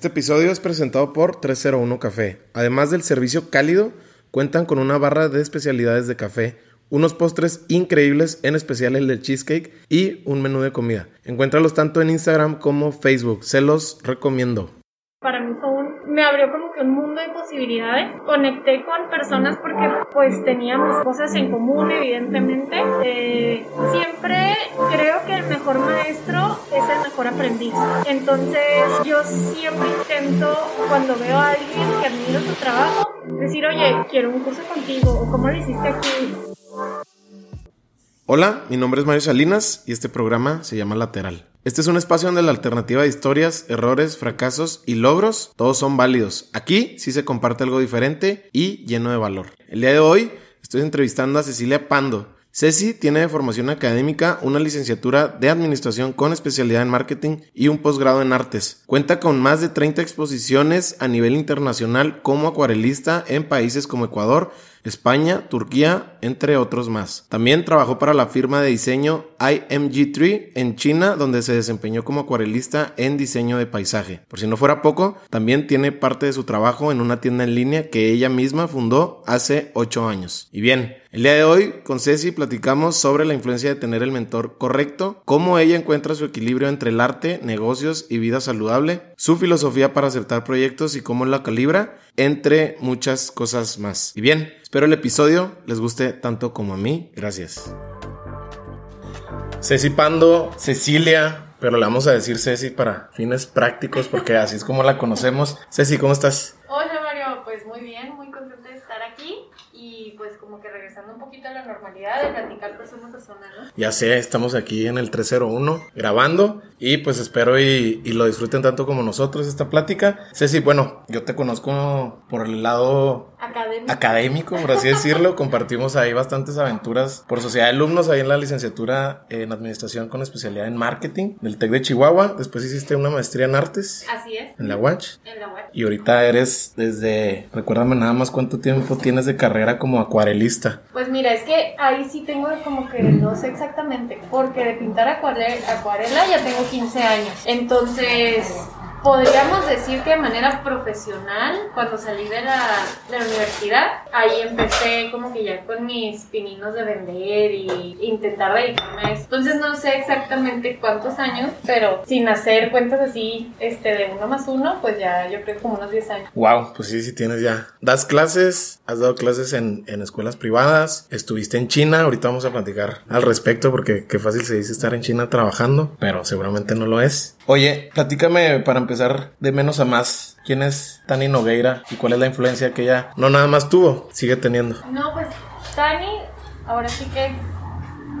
Este episodio es presentado por 301 Café. Además del servicio cálido, cuentan con una barra de especialidades de café, unos postres increíbles, en especial el de cheesecake, y un menú de comida. Encuéntralos tanto en Instagram como Facebook. Se los recomiendo. Para mí fue un, me abrió como que un mundo de posibilidades. Conecté con personas porque pues teníamos cosas en común, evidentemente. Eh, siempre creo que el mejor maestro es el mejor aprendiz. Entonces yo siempre intento cuando veo a alguien que admiro su trabajo, decir, oye, quiero un curso contigo o cómo lo hiciste aquí. Hola, mi nombre es Mario Salinas y este programa se llama Lateral. Este es un espacio donde la alternativa de historias, errores, fracasos y logros, todos son válidos. Aquí sí se comparte algo diferente y lleno de valor. El día de hoy estoy entrevistando a Cecilia Pando. Ceci tiene de formación académica una licenciatura de administración con especialidad en marketing y un posgrado en artes. Cuenta con más de 30 exposiciones a nivel internacional como acuarelista en países como Ecuador, España, Turquía, entre otros más. También trabajó para la firma de diseño IMG3 en China, donde se desempeñó como acuarelista en diseño de paisaje. Por si no fuera poco, también tiene parte de su trabajo en una tienda en línea que ella misma fundó hace 8 años. Y bien, el día de hoy con Ceci platicamos sobre la influencia de tener el mentor correcto, cómo ella encuentra su equilibrio entre el arte, negocios y vida saludable, su filosofía para aceptar proyectos y cómo la calibra, entre muchas cosas más. Y bien, espero el episodio les guste tanto como a mí. Gracias. Ceci Pando, Cecilia, pero le vamos a decir Ceci para fines prácticos porque así es como la conocemos. Ceci, ¿cómo estás? Hola Mario, pues muy bien, muy contenta de estar aquí y pues como que un poquito la normalidad de platicar persona persona. Ya sé, estamos aquí en el 301 grabando y pues espero y, y, lo disfruten tanto como nosotros esta plática. Ceci, bueno, yo te conozco por el lado Académico. académico, por así decirlo. Compartimos ahí bastantes aventuras por sociedad de alumnos ahí en la licenciatura en administración con especialidad en marketing del TEC de Chihuahua. Después hiciste una maestría en artes. Así es. En la UACH. En la web. Y ahorita eres desde, recuérdame nada más cuánto tiempo tienes de carrera como acuarelista. Pues mira, es que ahí sí tengo como que no sé exactamente, porque de pintar acuarela, acuarela ya tengo 15 años. Entonces, podríamos decir que de manera profesional, cuando salí de la, de la universidad, ahí empecé como que ya con mis pininos de vender y intentar dedicarme a eso. Entonces no sé exactamente cuántos años, pero sin hacer cuentas así este, de uno más uno, pues ya yo creo como unos 10 años. Wow, pues sí, sí tienes ya. Das clases, has dado clases en, en escuelas privadas, estuviste en China, ahorita vamos a platicar al respecto porque qué fácil se dice estar en China trabajando, pero seguramente no lo es. Oye, platícame para empezar de menos a más. ¿Quién es Tani Nogueira y cuál es la influencia que ella no nada más tuvo, sigue teniendo? No, pues Tani, ahora sí que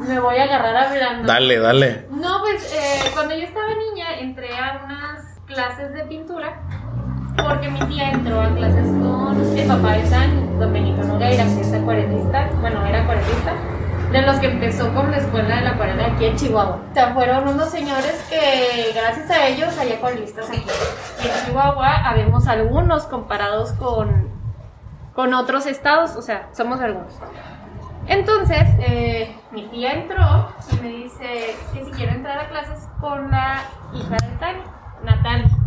me voy a agarrar hablando. Dale, dale. No, pues eh, cuando yo estaba niña entré a unas clases de pintura porque mi tía entró a clases con el papá de Tani, don Benito Nogueira, que es acuarelista, bueno, era acuarelista, de los que empezó con la escuela de la acuarela aquí en Chihuahua. O sea, fueron unos señores que gracias a ellos hay acuarelistas aquí. Y en Chihuahua habemos algunos comparados con, con otros estados, o sea, somos algunos. Entonces, eh, mi tía entró y me dice que si quiero entrar a clases con la hija de Tani, Natalia.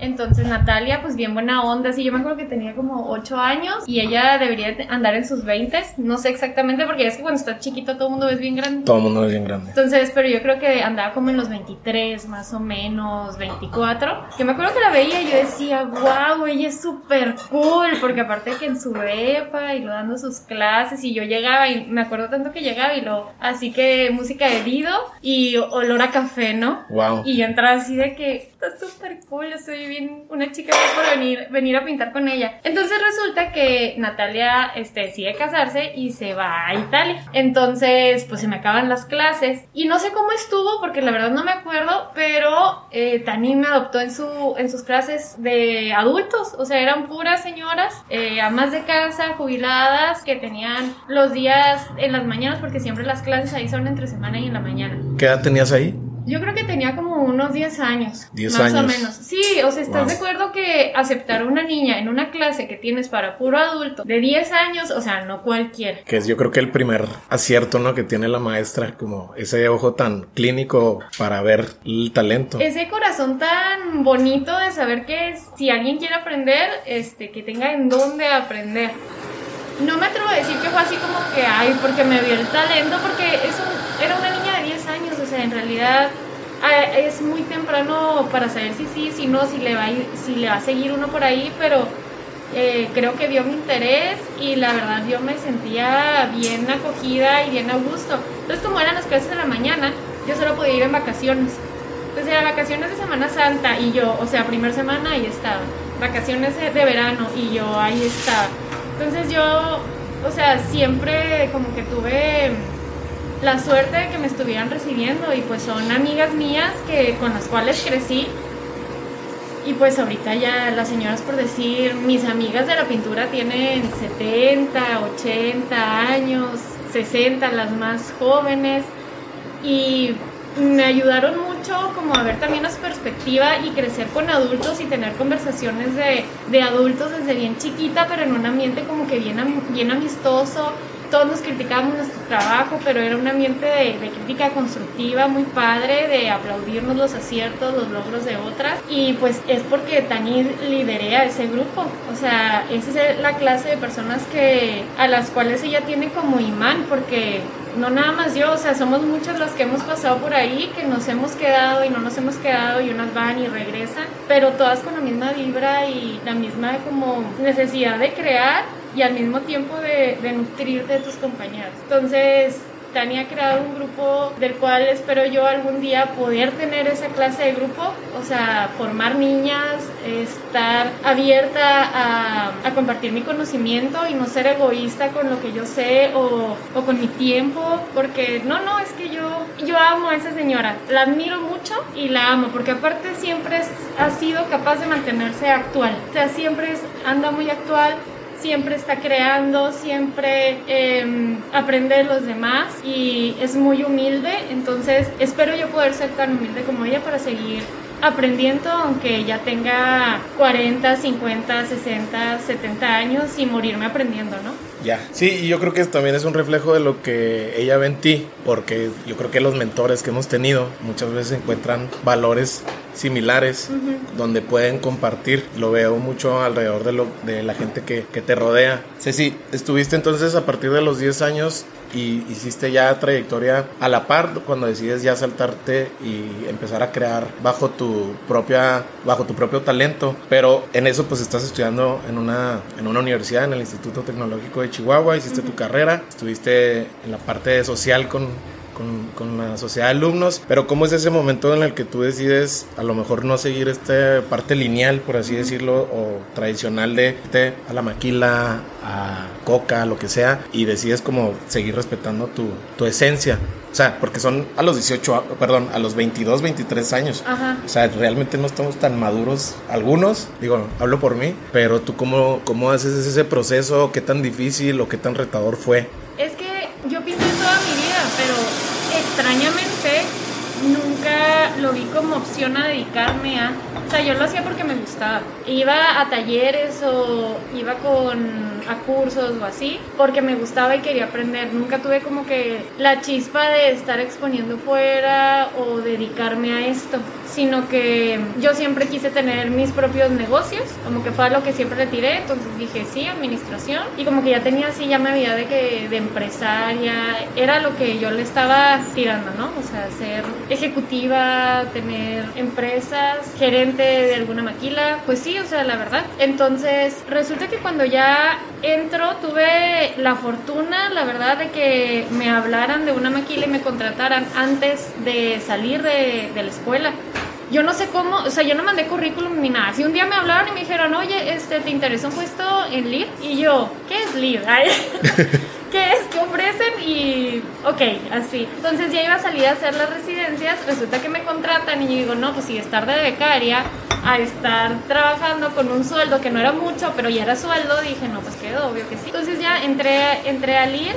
Entonces Natalia, pues bien buena onda, sí, yo me acuerdo que tenía como 8 años y ella debería de andar en sus 20, no sé exactamente porque es que cuando estás chiquito todo el mundo es bien grande. Todo el mundo es bien grande. Entonces, pero yo creo que andaba como en los 23, más o menos, 24. Yo me acuerdo que la veía y yo decía, wow, ella es súper cool, porque aparte que en su EPA y lo dando sus clases y yo llegaba y me acuerdo tanto que llegaba y lo, así que música de Dido y olor a café, ¿no? Wow. Y yo entraba así de que está súper cool, soy bien una chica por venir, venir a pintar con ella. Entonces resulta que Natalia este, decide casarse y se va a Italia. Entonces, pues se me acaban las clases. Y no sé cómo estuvo, porque la verdad no me acuerdo, pero eh, Tani me adoptó en, su, en sus clases de adultos. O sea, eran puras señoras, eh, amas de casa, jubiladas, que tenían los días en las mañanas, porque siempre las clases ahí son entre semana y en la mañana. ¿Qué edad tenías ahí? Yo creo que tenía como unos 10 años. 10 más años. o menos. Sí, o sea, ¿estás Wow. de acuerdo que aceptar a una niña en una clase que tienes para puro adulto de 10 años, o sea, no cualquiera? Que es yo creo que el primer acierto, ¿no? Que tiene la maestra, como ese ojo tan clínico para ver el talento. Ese corazón tan bonito de saber que si alguien quiere aprender, este, que tenga en dónde aprender. No me atrevo a decir que fue así como que, ay, porque me vio el talento, porque es un- era una niña de 10 años, o sea, en realidad es muy temprano para saber si sí, si no, si le va a, ir- si le va a seguir uno por ahí, pero eh, creo que vio mi interés y la verdad yo me sentía bien acogida y bien a gusto. Entonces, como eran las clases de la mañana, yo solo podía ir en vacaciones. Entonces, era vacaciones de Semana Santa y yo, o sea, primer semana ahí estaba. Vacaciones de verano y yo ahí estaba. Entonces, yo, o sea, siempre como que tuve la suerte de que me estuvieran recibiendo y pues son amigas mías que con las cuales crecí. Y pues ahorita ya las señoras por decir, mis amigas de la pintura tienen 70, 80 años, 60 las más jóvenes. Y me ayudaron mucho como a ver también las perspectiva y crecer con adultos y tener conversaciones de, de adultos desde bien chiquita, pero en un ambiente como que bien, bien amistoso. Todos nos criticábamos nuestro trabajo, pero era un ambiente de, de crítica constructiva muy padre, de aplaudirnos los aciertos, los logros de otras. Y pues es porque Tani lideré a ese grupo. O sea, esa es la clase de personas que, a las cuales ella tiene como imán, porque no nada más yo, o sea, somos muchas las que hemos pasado por ahí, que nos hemos quedado y no nos hemos quedado y unas van y regresan, pero todas con la misma vibra y la misma como necesidad de crear y al mismo tiempo de, de nutrirte de tus compañeros. Entonces, Tania ha creado un grupo del cual espero yo algún día poder tener esa clase de grupo, o sea, formar niñas, estar abierta a, a compartir mi conocimiento y no ser egoísta con lo que yo sé o, o con mi tiempo, porque no, no, es que yo, yo amo a esa señora, la admiro mucho y la amo, porque aparte siempre es- ha sido capaz de mantenerse actual, o sea, siempre es- anda muy actual, siempre está creando, siempre eh, aprende de los demás y es muy humilde. Entonces espero yo poder ser tan humilde como ella para seguir aprendiendo, aunque ya tenga 40, 50, 60, 70 años y morirme aprendiendo, ¿no? Ya. Sí, y yo creo que también es un reflejo de lo que ella ve en ti, porque yo creo que los mentores que hemos tenido muchas veces encuentran valores similares donde pueden compartir. Lo veo mucho alrededor de, lo, de la gente que, que te rodea. Ceci, estuviste entonces a partir de los 10 años y hiciste ya trayectoria a la par cuando decides ya saltarte y empezar a crear bajo tu propia bajo tu propio talento. Pero en eso pues estás estudiando en una en una universidad en el Instituto Tecnológico de Chihuahua. Hiciste tu carrera estuviste en la parte social con con, con la sociedad de alumnos, pero ¿cómo es ese momento en el que tú decides a lo mejor no seguir esta parte lineal, por así decirlo, o tradicional de irte a la maquila, a coca, lo que sea, y decides como seguir respetando tu, tu esencia? O sea, porque son a los 18, a- perdón, a los 22, 23 años. Ajá. O sea, realmente no estamos tan maduros algunos, digo, hablo por mí, pero tú cómo, cómo haces ese proceso, qué tan difícil o qué tan retador fue. Es que yo pinté toda mi vida, pero extrañamente nunca lo vi como opción a dedicarme a... O sea, yo lo hacía porque me gustaba. Iba a talleres o iba con a cursos o así, porque me gustaba y quería aprender. Nunca tuve como que la chispa de estar exponiendo fuera o dedicarme a esto, sino que yo siempre quise tener mis propios negocios, como que fue a lo que siempre le tiré, entonces dije sí, administración, y como que ya tenía así, ya me veía de que de empresaria, era lo que yo le estaba tirando, ¿no? O sea, ser ejecutiva, tener empresas, gerente de alguna maquila, pues sí, o sea, la verdad. Entonces, resulta que cuando ya entro, tuve la fortuna, la verdad, de que me hablaran de una maquila y me contrataran antes de salir de, de la escuela. Yo no sé cómo, o sea, yo no mandé currículum ni nada. Si un día me hablaron y me dijeron, oye, este, ¿te interesa un puesto en LID? Y yo, ¿qué es LID? ¿Qué es? ¿Qué ofrecen? Y, ok, así. Entonces ya iba a salir a hacer las residencias, resulta que me contratan y yo digo, no, pues sí, estar de becaria a estar trabajando con un sueldo que no era mucho, pero ya era sueldo, dije, no, pues quedó obvio que sí. Entonces ya entré, entré a LID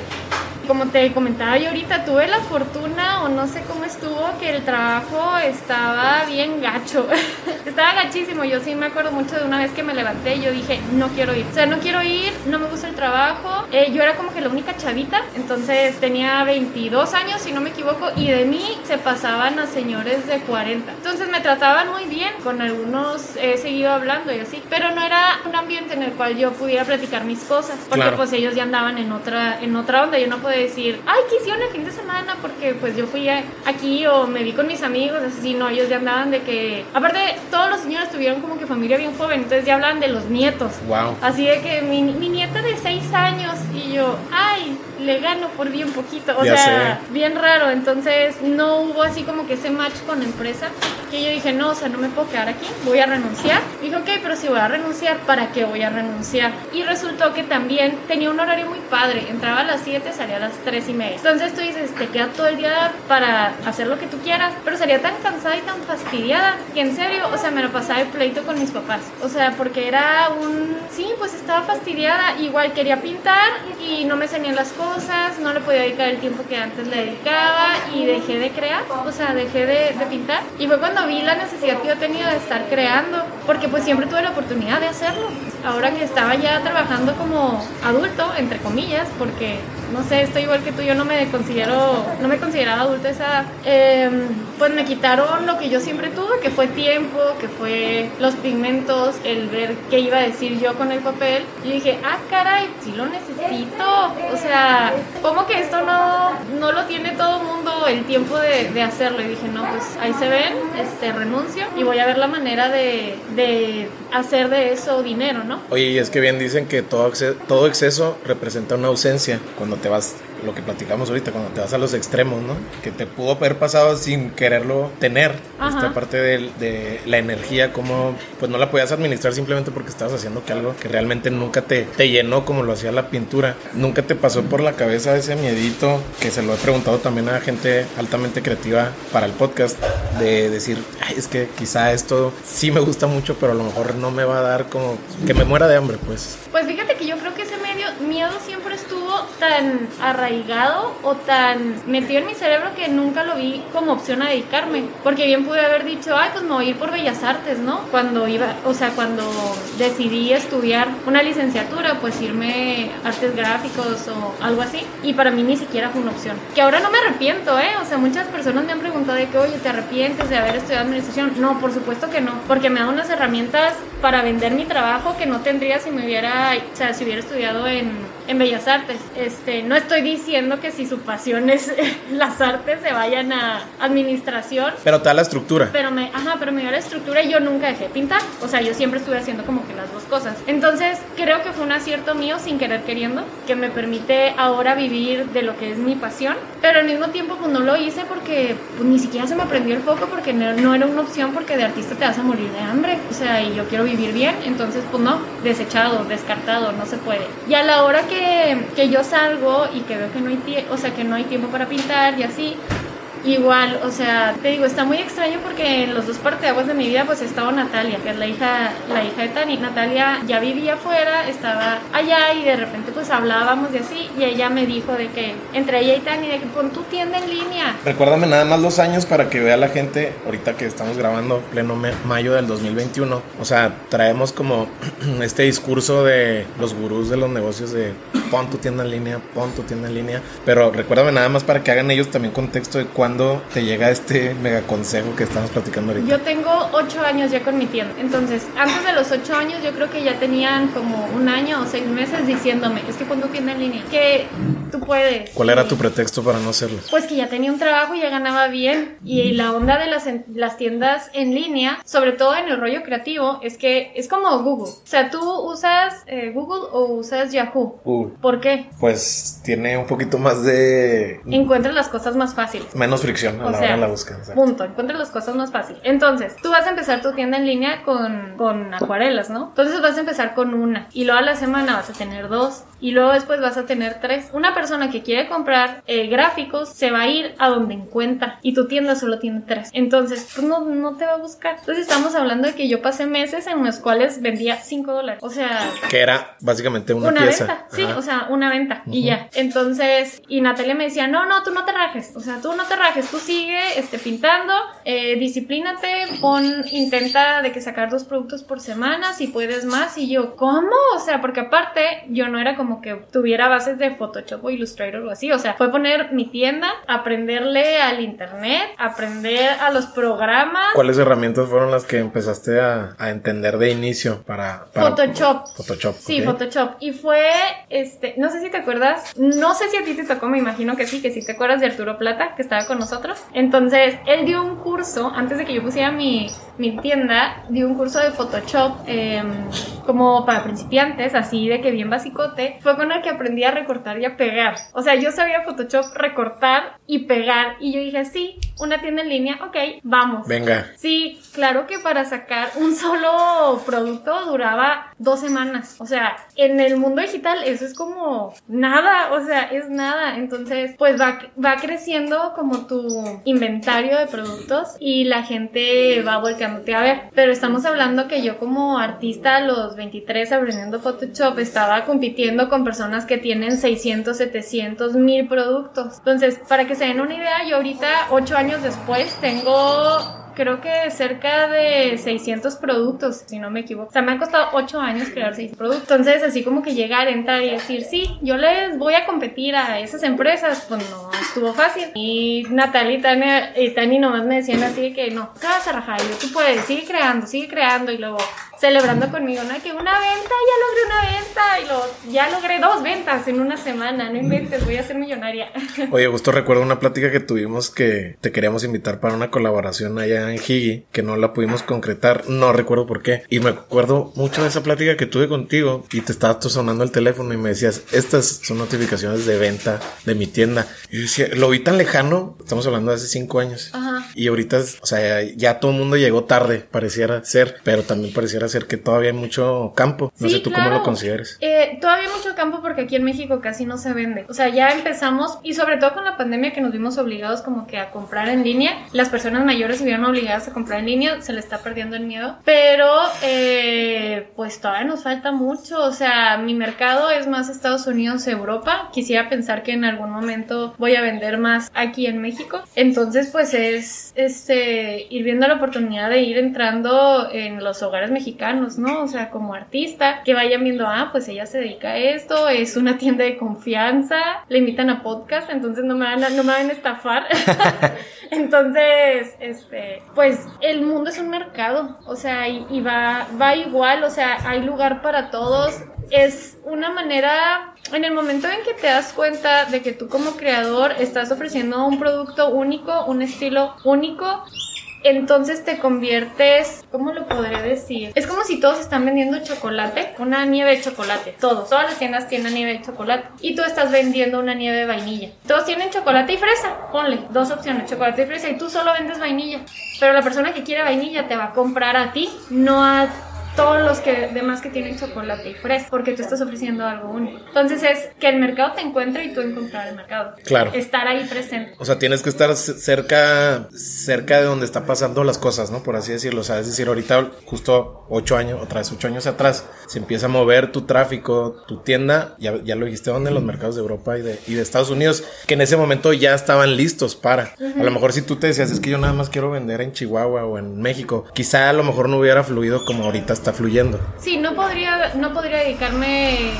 como te comentaba yo ahorita, tuve la fortuna o no sé cómo estuvo que el trabajo estaba bien gacho. estaba gachísimo. Yo sí me acuerdo mucho de una vez que me levanté y yo dije, no quiero ir. O sea, no quiero ir, no me gusta el trabajo. Eh, yo era como que la única chavita, entonces tenía 22 años, si no me equivoco, y de mí se pasaban a señores de 40. Entonces me trataban muy bien, con algunos he seguido hablando y así, pero no era un ambiente en el cual yo pudiera platicar mis cosas, porque pues ellos ya andaban en otra, en otra onda. Yo no podía decir, ay, ¿qué hicieron el fin de semana? Porque pues yo fui aquí o me vi con mis amigos, así, no, ellos ya andaban de que, aparte, todos los señores tuvieron como que familia bien joven, entonces ya hablaban de los nietos. Wow. Así de que mi, mi nieta de 6 años y yo, ay, le gano por bien poquito. O sea, bien raro. Entonces no hubo así como que ese match con la empresa. Que yo dije, no, o sea, no me puedo quedar aquí, voy a renunciar. Dijo, ok, pero si voy a renunciar, ¿para qué voy a renunciar? Y resultó que también tenía un horario muy padre. Entraba a las 7, salía a las 3 y media. Entonces tú dices, te queda todo el día para hacer lo que tú quieras. Pero sería tan cansada y tan fastidiada que en serio, o sea, me lo pasaba de pleito con mis papás. O sea, porque era un... Sí, pues estaba fastidiada. Igual quería pintar y no me salían las cosas no le podía dedicar el tiempo que antes le dedicaba y dejé de crear, o sea, dejé de, de, pintar. Y fue cuando vi la necesidad que yo tenía de estar creando, porque pues siempre tuve la oportunidad de hacerlo. Ahora que estaba ya trabajando como adulto, entre comillas, porque no sé, estoy igual que tú, yo no me considero, no me consideraba adulta esa em, pues me quitaron lo que yo siempre tuve, que fue tiempo, que fue los pigmentos, el ver qué iba a decir yo con el papel. Y dije, ah, caray, sí lo necesito. O sea, ¿cómo que esto no, no lo tiene todo el mundo el tiempo de, de, hacerlo? Y dije, no, pues ahí se ven, este, renuncio y voy a ver la manera de, de hacer de eso dinero, ¿no? Oye, y es que bien dicen que todo, todo exceso representa una ausencia. Cuando te vas, lo que platicamos ahorita, cuando te vas a los extremos, ¿no? Que te pudo haber pasado sin quererlo tener. Esta parte de, de, la energía, como pues no la podías administrar simplemente porque estabas haciendo que algo que realmente nunca te, te llenó como lo hacía la pintura. Nunca te pasó por la cabeza ese miedito, que se lo he preguntado también a gente altamente creativa para el podcast, de decir, Ay, es que quizá esto sí me gusta mucho, pero a lo mejor no me va a dar como que me muera de hambre, pues. Pues fíjate que yo creo que ese medio, miedo siempre estuvo tan arraigado o tan metido en mi cerebro que nunca lo vi como opción a dedicarme. Porque bien pude haber dicho, ay, pues me voy a ir por Bellas Artes, ¿no? Cuando iba, o sea, cuando decidí estudiar una licenciatura, pues irme artes gráficos o algo así. Y para mí ni siquiera fue una opción. Que ahora no me arrepiento, ¿eh? O sea, muchas personas me han preguntado de que, oye, ¿te arrepientes de haber estudiado administración? No, por supuesto que no. Porque me da unas herramientas para vender mi trabajo que no tendría si me hubiera, o sea, si hubiera estudiado en, en Bellas Artes. Este, no estoy diciendo que si su pasión es las artes se vayan a administración. Pero te da la estructura. Pero me, ajá, pero me dio la estructura y yo nunca dejé pintar. O sea, yo siempre estuve haciendo como que las dos cosas. Entonces, creo que fue un acierto mío sin querer queriendo, que me permite ahora vivir de lo que es mi pasión. Pero al mismo tiempo, pues no lo hice porque pues, ni siquiera se me prendió el foco porque no, no era una opción porque de artista te vas a morir de hambre. O sea, y yo quiero vivir bien. Entonces, pues no, desechado, descartado, no se puede. Y a la hora que, que yo salgo y que veo que no hay, o sea, que no hay tiempo para pintar y así, Igual, o sea, te digo, está muy extraño porque en los dos parteaguas de mi vida pues estaba Natalia, que es la hija, la hija de Tani. Natalia ya vivía afuera, estaba allá y de repente pues hablábamos de así y ella me dijo de que entre ella y Tani, de que pon tu tienda en línea. Recuérdame nada más los años para que vea la gente, ahorita que estamos grabando pleno mayo del 2021, o sea, traemos como este discurso de los gurús de los negocios de pon tu tienda en línea, pon tu tienda en línea, pero recuérdame nada más para que hagan ellos también contexto de cuándo te llega este mega consejo que estamos platicando ahorita? Yo tengo ocho años ya con mi tienda. Entonces, antes de los ocho años, yo creo que ya tenían como un año o seis meses diciéndome, es que cuando tienda en línea, que tú puedes. ¿Cuál era tu pretexto para no hacerlo? Pues que ya tenía un trabajo y ya ganaba bien. Y la onda de las, las tiendas en línea, sobre todo en el rollo creativo, es que es como Google. O sea, tú usas eh, Google o usas Yahoo. Google. ¿Por qué? Pues tiene un poquito más de... Encuentras las cosas más fáciles. Menos fricción a la hora de la búsqueda. Punto. Encuentras las cosas más fáciles. Entonces, tú vas a empezar tu tienda en línea con, con acuarelas, ¿no? Entonces vas a empezar con una. Y luego a la semana vas a tener dos. Y luego después vas a tener tres. Una persona que quiere comprar eh, gráficos se va a ir a donde encuentra. Y tu tienda solo tiene tres. Entonces, pues no, no te va a buscar. Entonces estamos hablando de que yo pasé meses en los cuales vendía cinco dólares. O sea... Que era básicamente una, una pieza. Venta. Sí, o sea, a una venta y ya. Entonces, y Natalia me decía, no, no, tú no te rajes, o sea, tú no te rajes, tú sigue este, pintando, eh, disciplínate, pon, intenta de que sacar dos productos por semana, si puedes más, y yo, ¿cómo? O sea, porque aparte, yo no era como que tuviera bases de Photoshop o Illustrator o así, o sea, fue poner mi tienda, aprenderle al internet, aprender a los programas. ¿Cuáles herramientas fueron las que empezaste a, a entender de inicio para, para Photoshop. Photoshop. Sí. Photoshop. Y fue, este, no sé si te acuerdas, no sé si a ti te tocó, me imagino que sí, que sí te acuerdas de Arturo Plata, que estaba con nosotros. Entonces, él dio un curso, antes de que yo pusiera mi, mi tienda, dio un curso de Photoshop em, como para principiantes, así de que bien basicote. Fue con el que aprendí a recortar y a pegar. O sea, yo sabía Photoshop recortar y pegar. Y yo dije, sí, una tienda en línea, ok, vamos. Venga. Sí, claro que para sacar un solo producto duraba dos semanas. O sea, en el mundo digital eso es como nada, o sea, es nada. Entonces, pues va, va creciendo como tu inventario de productos y la gente va volteándote a ver. Pero estamos hablando que yo como artista a los 23 aprendiendo Photoshop estaba compitiendo con personas que tienen 600, 700, 1000 productos. Entonces, para que se den una idea, yo ahorita, 8 años después, tengo creo que cerca de 600 productos, si no me equivoco. O sea, me ha costado 8 años crear 6 productos. Entonces, así como que llegar, entrar y decir, sí, yo les voy a competir a esas empresas, pues no estuvo fácil. Y Natalia y Tania, y Tani nomás me decían así de que no, te vas a rajar. Y yo, tú puedes, sigue creando, sigue creando. Y luego celebrando conmigo, ¿no? Que una venta, ya logré una venta. Y luego, ya logré dos ventas en una semana. No inventes, voy a ser millonaria. Oye, justo recuerdo una plática que tuvimos que te queríamos invitar para una colaboración allá en Higi, que no la pudimos concretar, no recuerdo por qué. Y me acuerdo mucho de esa plática que tuve contigo y te estaba tú sonando el teléfono y me decías, estas son notificaciones de venta de mi tienda. Y yo decía, lo vi tan lejano, estamos hablando de hace cinco años. Ajá. Y ahorita, o sea, ya todo el mundo llegó tarde, pareciera ser, pero también pareciera ser que todavía hay mucho campo. No Sí, sé tú claro. cómo lo consideres. Eh, todavía hay mucho campo porque aquí en México casi no se vende. O sea, ya empezamos, y sobre todo con la pandemia que nos vimos obligados como que a comprar en línea, las personas mayores se vieron obligadas a comprar en línea, se le está perdiendo el miedo. Pero, eh, pues todavía nos falta mucho. O sea, mi mercado es más Estados Unidos, Europa. Quisiera pensar que en algún momento voy a vender más aquí en México. Entonces, pues es este ir viendo la oportunidad de ir entrando en los hogares mexicanos, ¿no? O sea, como artista, que vayan viendo, ah, pues ella se dedica a esto, es una tienda de confianza, le invitan a podcast, entonces no me van a, no me van a estafar. entonces, este, pues el mundo es un mercado, o sea, y, y va, va igual, o sea, hay lugar para todos. Es una manera, en el momento en que te das cuenta de que tú como creador estás ofreciendo un producto único, un estilo único, entonces te conviertes, ¿cómo lo podré decir? Es como si todos están vendiendo chocolate, una nieve de chocolate, todos, todas las tiendas tienen nieve de chocolate y tú estás vendiendo una nieve de vainilla. Todos tienen chocolate y fresa, ponle dos opciones, chocolate y fresa y tú solo vendes vainilla. Pero la persona que quiere vainilla te va a comprar a ti, no a todos los que demás que tienen chocolate y fresa, porque tú estás ofreciendo algo único. Entonces es que el mercado te encuentre y tú encontrar el mercado. Claro. Estar ahí presente. O sea, tienes que estar cerca, cerca de donde está pasando las cosas, ¿no? Por así decirlo. O sea, es decir, ahorita, justo ocho años, otra vez ocho años atrás, se empieza a mover tu tráfico, tu tienda, ya, ya lo dijiste, ¿dónde? En los mercados de Europa y de, y de Estados Unidos, que en ese momento ya estaban listos para. A lo mejor si tú te decías, es que yo nada más quiero vender en Chihuahua o en México, quizá a lo mejor no hubiera fluido como ahorita está fluyendo. Sí, no podría, no podría dedicarme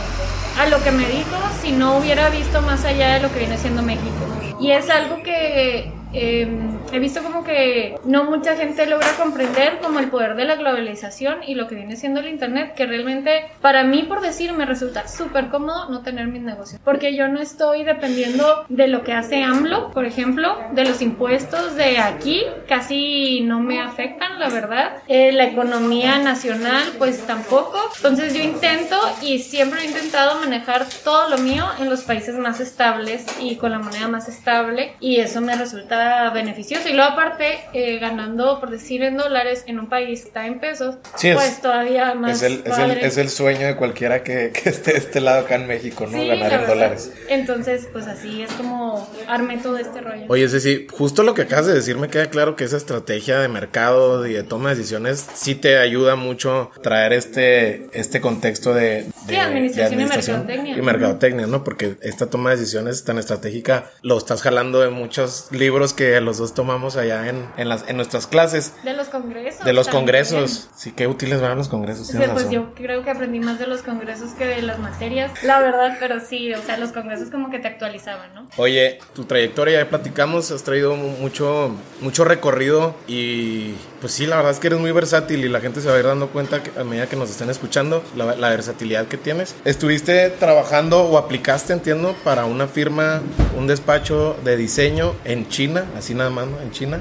a lo que me dedico si no hubiera visto más allá de lo que viene siendo México. Y es algo que eh, he visto como que no mucha gente logra comprender como el poder de la globalización y lo que viene siendo el internet, que realmente para mí, por decir, me resulta súper cómodo no tener mis negocios, porque yo no estoy dependiendo de lo que hace AMLO, por ejemplo, de los impuestos de aquí, casi no me afectan, la verdad. Eh, la economía nacional, pues tampoco. Entonces yo intento y siempre he intentado manejar todo lo mío en los países más estables y con la moneda más estable y eso me resulta beneficioso eso, y luego aparte, eh, ganando, por decir en dólares, en un país que está en pesos, Sí, es- pues todavía más. Es el, es, el, es el sueño de cualquiera que, que esté de este lado acá en México, ¿no? Sí, Ganar en verdad. dólares. Entonces, pues así es como armé todo este rollo. Oye, Ceci, justo lo que acabas de decir me queda claro que esa estrategia de mercado y de toma de decisiones sí te ayuda mucho traer este, este contexto de, de- Sí, administración y de mercadotecnia. y mercadotecnia, ¿no? Porque esta toma de decisiones tan estratégica lo estás jalando de muchos libros que los dos tomamos allá en, en, las, en nuestras clases. de los congresos. De los también. congresos. Sí, qué útiles van los congresos. Sí, pues razón. yo creo que aprendí más de los congresos que de las materias, la verdad, pero sí, o sea, los congresos como que te actualizaban, ¿no? Oye, tu trayectoria ya platicamos, has traído mu- mucho, mucho recorrido y pues sí, la verdad es que eres muy versátil y la gente se va a ir dando cuenta que a medida que nos estén escuchando la, la versatilidad que tienes. Estuviste trabajando o aplicaste, entiendo, para una firma, un despacho de diseño en China, así nada más, ¿no? En China.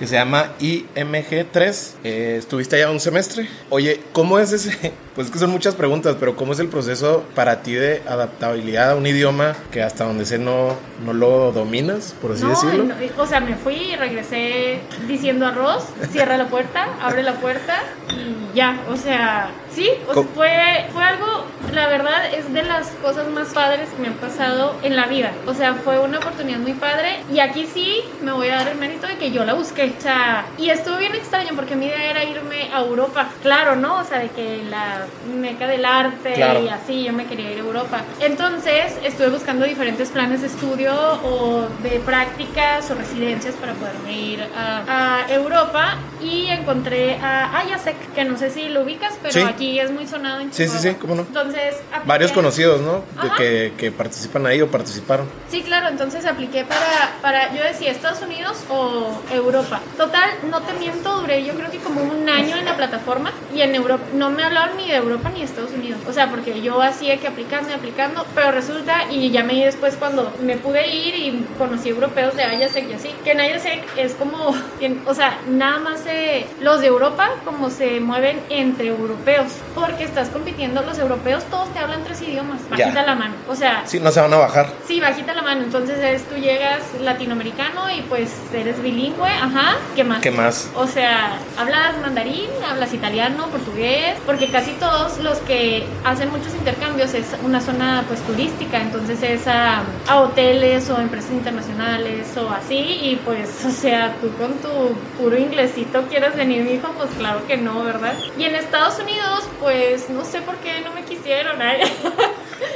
Que se llama IMG3. Eh, estuviste allá un semestre. Oye, ¿cómo es ese? Pues es que son muchas preguntas, pero ¿cómo es el proceso para ti de adaptabilidad a un idioma que hasta donde sé no, no lo dominas, por así No, decirlo? no, o sea, me fui y regresé diciendo arroz, cierra la puerta, abre la puerta y ya, o sea, sí, o sea, ¿Cómo? fue, fue algo, la verdad es de las cosas más padres que me han pasado en la vida, o sea, fue una oportunidad muy padre y aquí sí me voy a dar el mérito de que yo la busqué, sea, y estuvo bien extraño porque mi idea era irme a Europa, claro, ¿no? O sea, de que la meca del arte Claro. y así, yo me quería ir a Europa. Entonces estuve buscando diferentes planes de estudio o de prácticas o residencias para poderme ir a, a Europa y encontré a Ayasek, que no sé si lo ubicas, pero Sí. aquí es muy sonado en Sí, sí, Chihuahua. sí, cómo no. Entonces, apliqué- Varios conocidos, ¿no? De que, que participan ahí o participaron. Sí, claro, entonces apliqué para, para, yo decía Estados Unidos o Europa. Total, no te miento, duré yo creo que como un año en la plataforma y en Europa, no me hablaron ni de Europa ni de Estados Unidos. O sea, porque yo hacía que aplicando y aplicando, pero resulta, y ya me di después cuando me pude ir y conocí europeos de Ayasek y así, que en Ayasek es como, o sea, nada más se- los de Europa como se mueven entre europeos, porque estás compitiendo, los europeos todos te hablan tres idiomas, Ya. bajita la mano. O sea, Sí, no se van a bajar. Sí, bajita la mano. Entonces es, tú llegas latinoamericano y pues eres bilingüe, ajá. ¿Qué más? ¿Qué más? O sea, hablas mandarín, hablas italiano, portugués, porque casi todos los que hacen muchos intercambios es una zona pues turística, entonces es a, a hoteles o empresas internacionales o así y pues, o sea, tú con tu puro inglesito quieres venir, hijo, pues claro que no, ¿verdad? Y en Estados Unidos, pues no sé por qué no me quisieron. ay.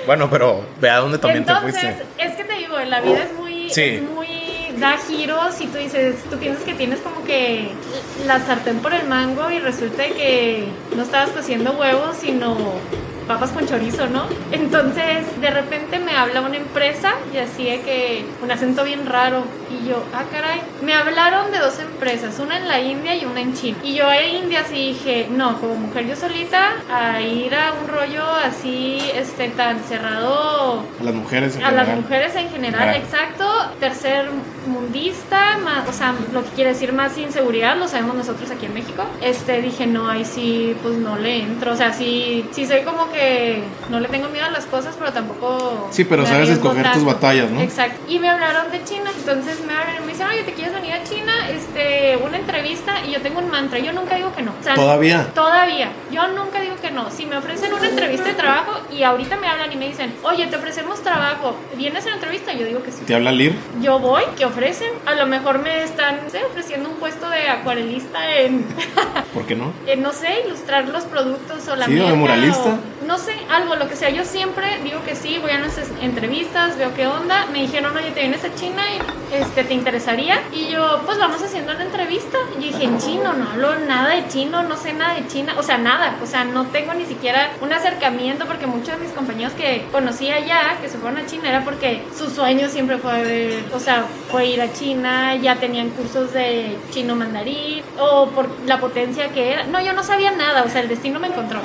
Bueno, pero ve a dónde también Entonces, te fuiste. es que te digo, la vida es muy, Sí. es muy da giros y tú dices, tú piensas que tienes como que la sartén por el mango y resulta que no estabas cociendo huevos, sino papas con chorizo, ¿no? Entonces, de repente me habla una empresa y así de que un acento bien raro y yo, ah, caray, me hablaron de dos empresas, una en la India y una en China. Y yo a India sí dije, no, como mujer yo solita, a ir a un rollo así, este, tan cerrado A las mujeres en a las general. mujeres en general, exacto. Tercer mundista, más, o sea, lo que quiere decir más inseguridad, lo sabemos nosotros aquí en México. Este, dije, no, ahí sí, pues no le entro. O sea, sí, sí soy como que no le tengo miedo a las cosas, pero tampoco. Sí, pero sabes escoger tus batallas, ¿no? Exacto. Y me hablaron de China, entonces me hablan y me dicen, oye, ¿te quieres venir a China? Este, una entrevista, y yo tengo un mantra, yo nunca digo que no. O sea, Todavía. Todavía. Yo nunca digo que no. Si me ofrecen una entrevista de trabajo y ahorita me hablan y me dicen, oye, te ofrecemos trabajo, ¿vienes a la entrevista? Yo digo que sí. ¿Te habla Lir? Yo voy, ¿qué ofrecen? A lo mejor me están no sé, ofreciendo un puesto de acuarelista en, ¿Por qué no? en, no sé, ilustrar los productos o la Sí, o de merca muralista. o- no sé, algo, lo que sea. Yo siempre digo que sí, voy a nuestras entrevistas, veo qué onda. Me dijeron, oye, te vienes a China y este, ¿te interesaría? Y yo, pues vamos haciendo una entrevista. Y dije, en chino, no hablo nada de chino, no sé nada de China. O sea, nada. O sea, no tengo ni siquiera un acercamiento porque muchos de mis compañeros que conocí allá, que se fueron a China, era porque su sueño siempre fue, o sea, fue ir a China, ya tenían cursos de chino mandarín o por la potencia que era. No, yo no sabía nada, o sea, el destino me encontró.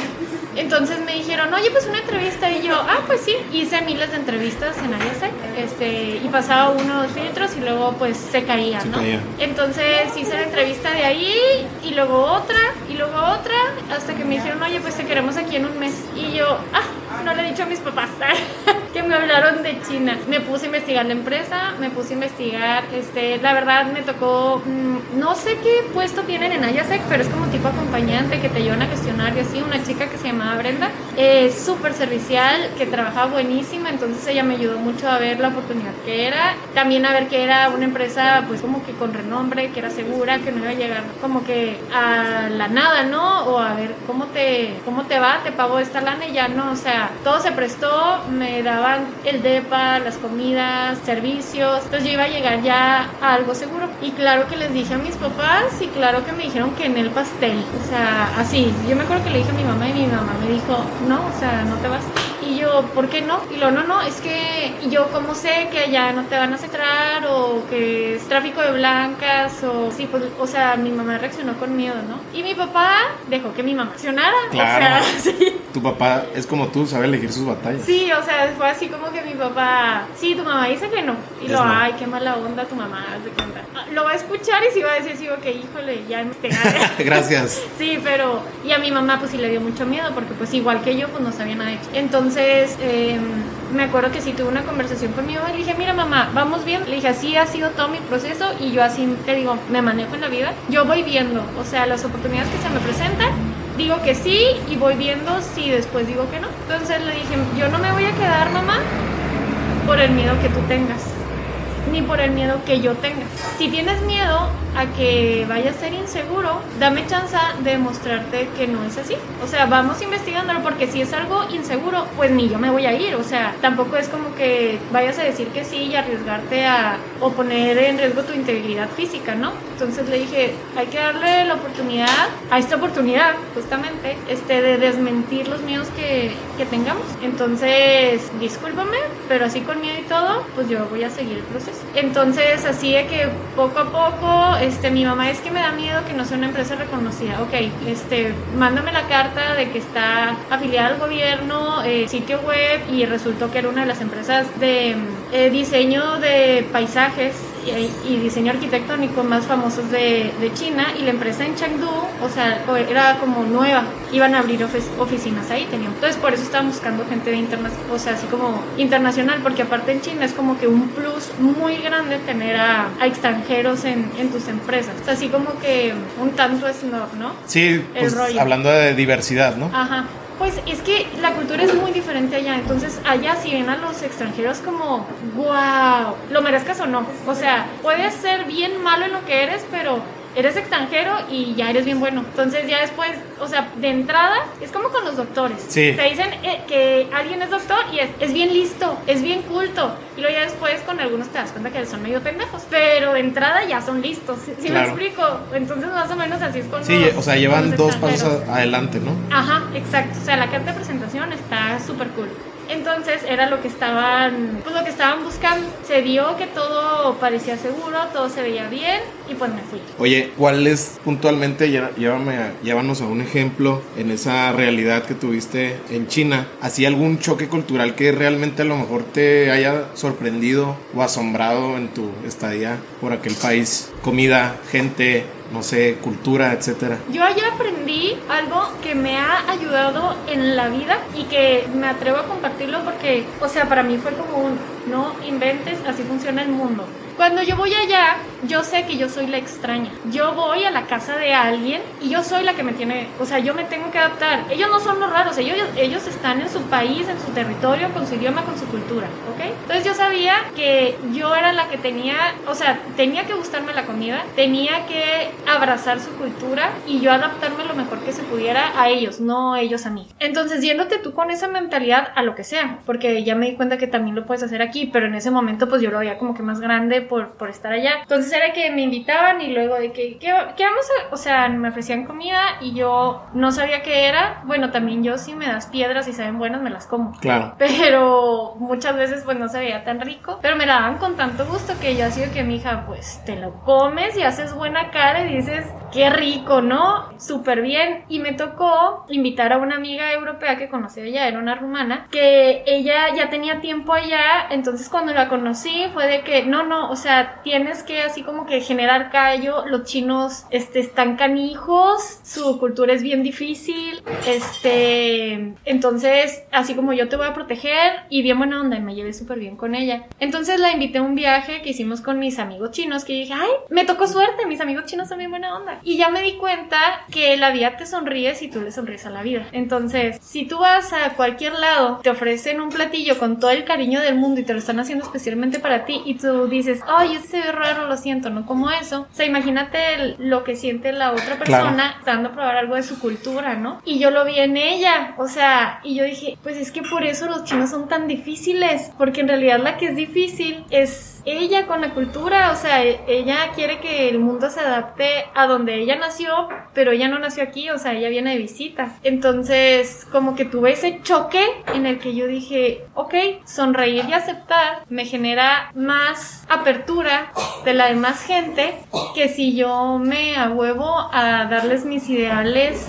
Entonces me dijeron, oye, pues una entrevista. Y yo, ah, pues sí. Hice miles de entrevistas en IASEC. Este, y pasaba unos filtros y luego pues se caía, Se ¿no? caía. Entonces hice la entrevista de ahí y luego otra y luego otra hasta que me dijeron, oye, pues te queremos aquí en un mes. Y yo, ah, no le he dicho a mis papás que me hablaron de China. Me puse a investigar la empresa, me puse a investigar, este, la verdad me tocó, mm, no sé qué puesto tienen en Ayasec, pero es como tipo acompañante que te ayudan a gestionar y así, una chica que se llamaba Brenda, es súper servicial, que trabajaba buenísima, entonces ella me ayudó mucho a ver la oportunidad que era, también a ver que era una empresa pues como que con renombre, que era segura, que no iba a llegar como que a la nada, ¿no? O a ver cómo te, cómo te va, te pago esta lana y ya no, o sea, todo se prestó, me daban el DEPA, las comidas, servicios, entonces yo iba a llegar ya a algo seguro. Y claro que les dije a mis papás y claro que me dijeron que en el pastel, o sea, así, yo me acuerdo que le dije a mi mamá y mi mamá me dijo, no, o sea, no te vas. Y yo, ¿por qué no? Y lo, no, no, es que yo como sé que allá no te van a aceptar o que es tráfico de blancas o sí, pues, o sea, mi mamá reaccionó con miedo, ¿no? Y mi papá dejó que mi mamá reaccionara. Claro. O sea, sí. Tu papá es como tú, sabe elegir sus batallas. Sí, o sea, fue así como que mi papá, sí, tu mamá dice que no. Y Es lo, no. ay, qué mala onda tu mamá, haz de cuenta. Ah, Lo va a escuchar y sí va a decir, sí, ok, híjole, ya te Gracias. Sí, pero y a mi mamá pues sí le dio mucho miedo porque pues igual que yo pues no sabía nada de hecho. Entonces eh, me acuerdo que sí tuve una conversación con mi mamá y le dije, mira mamá, vamos bien. Le dije, así ha sido todo mi proceso y yo así te digo, me manejo en la vida. Yo voy viendo, o sea, las oportunidades que se me presentan. Digo que sí y voy viendo si después digo que no. Entonces le dije, yo no me voy a quedar mamá por el miedo que tú tengas, ni por el miedo que yo tenga. Si tienes miedo a que vaya a ser inseguro, dame chance de mostrarte que no es así. O sea, vamos investigándolo porque si es algo inseguro, pues ni yo me voy a ir. O sea, tampoco es como que vayas a decir que sí y arriesgarte a o poner en riesgo tu integridad física, ¿no? Entonces le dije, hay que darle la oportunidad, a esta oportunidad justamente, este, de desmentir los miedos que, que tengamos. Entonces, discúlpame, pero así con miedo y todo, pues yo voy a seguir el proceso. Entonces, así de que poco a poco, este, mi mamá es que me da miedo que no sea una empresa reconocida. Ok, este, mándame la carta de que está afiliada al gobierno, eh, sitio web, y resultó que era una de las empresas de eh, diseño de paisajes y, y diseño arquitectónico más famosos de, de China y la empresa en Chengdu, o sea, era como nueva, iban a abrir ofi- oficinas ahí, tenían. Entonces por eso estaban buscando gente de interna o sea, así como internacional, porque aparte en China es como que un plus muy grande tener a, a extranjeros en, en tus empresas. O sea, así como que un tanto snob, ¿no? Sí, pues rollo. hablando de diversidad, ¿no? Ajá. Pues es que la cultura es muy diferente allá, entonces allá si ven a los extranjeros como, wow, lo merezcas o no. O sea, puedes ser bien malo en lo que eres, pero eres extranjero y ya eres bien bueno. Entonces ya después, o sea, de entrada, es como con los doctores. Sí. Te dicen eh, que alguien es doctor y es, es bien listo, es bien culto. Y luego ya después con algunos te das cuenta que son medio pendejos. Pero de entrada ya son listos. ¿Sí, Claro. me explico? Entonces más o menos así es con Sí, los- o sea, llevan dos pasos adelante, ¿no? Ajá, exacto. O sea, la carta de presentación está súper cool. Entonces era lo que estaban, pues lo que estaban buscando. Se dio que todo parecía seguro, todo se veía bien y pues me fui. Oye, ¿cuál es puntualmente, llé- llévame llévanos a un ejemplo en esa realidad que tuviste en China? ¿Así algún choque cultural que realmente a lo mejor te haya sorprendido o asombrado en tu estadía por aquel país? Comida, gente, no sé, cultura, etcétera. Yo allá aprendí algo que me ha ayudado en la vida y que me atrevo a compartirlo porque, o sea, para mí fue como un, no inventes, así funciona el mundo. Cuando yo voy allá, yo sé que yo soy la extraña. Yo voy a la casa de alguien y yo soy la que me tiene, o sea, yo me tengo que adaptar. Ellos no son los raros, ellos, ellos están en su país, en su territorio, con su idioma, con su cultura, ¿ok? Entonces yo sabía que yo era la que tenía, o sea, tenía que gustarme la comida, tenía que abrazar su cultura y yo adaptarme lo mejor que se pudiera a ellos, no ellos a mí. Entonces, yéndote tú con esa mentalidad a lo que sea, porque ya me di cuenta que también lo puedes hacer aquí, pero en ese momento pues yo lo veía como que más grande por, por estar allá. Entonces era que me invitaban y luego de que, ¿qué, qué vamos a...? O sea, me ofrecían comida y yo no sabía qué era. Bueno, también yo si me das piedras y saben buenas me las como Claro. pero muchas veces pues no se veía tan rico, pero me la daban con tanto gusto que yo así de que mi hija pues te lo comes y haces buena cara y dices qué rico, ¿no? Súper bien. Y me tocó invitar a una amiga europea que conocí allá, era una rumana, que ella ya tenía tiempo allá, entonces cuando la conocí fue de que no, no, o sea, tienes que así como que generar callo, los chinos este, están canijos, su cultura es bien difícil, este, entonces, así como yo te voy a proteger y bien buena onda y me llevé súper bien con ella. Entonces la invité a un viaje que hicimos con mis amigos chinos que dije, ay, me tocó suerte, mis amigos chinos son bien buena onda. Y ya me di cuenta que la vida te sonríe si tú le sonríes a la vida. Entonces, si tú vas a cualquier lado, te ofrecen un platillo con todo el cariño del mundo y te lo están haciendo especialmente para ti y tú dices, ay, ese es raro, lo siento, no como eso. O sea, imagínate lo que siente la otra persona dando a probar algo de su cultura, ¿no? Y yo lo vi en ella, o sea, y yo dije, pues es que por eso los chinos son tan difíciles, porque en realidad la que es difícil es ella con la cultura, o sea, e, ella quiere que el mundo se adapte a donde ella nació, pero ella no nació aquí, o sea, ella viene de visita. Entonces, como que tuve ese choque en el que yo dije, ok, sonreír y aceptar me genera más apertura de la demás gente que si yo me ahuevo a darles mis ideales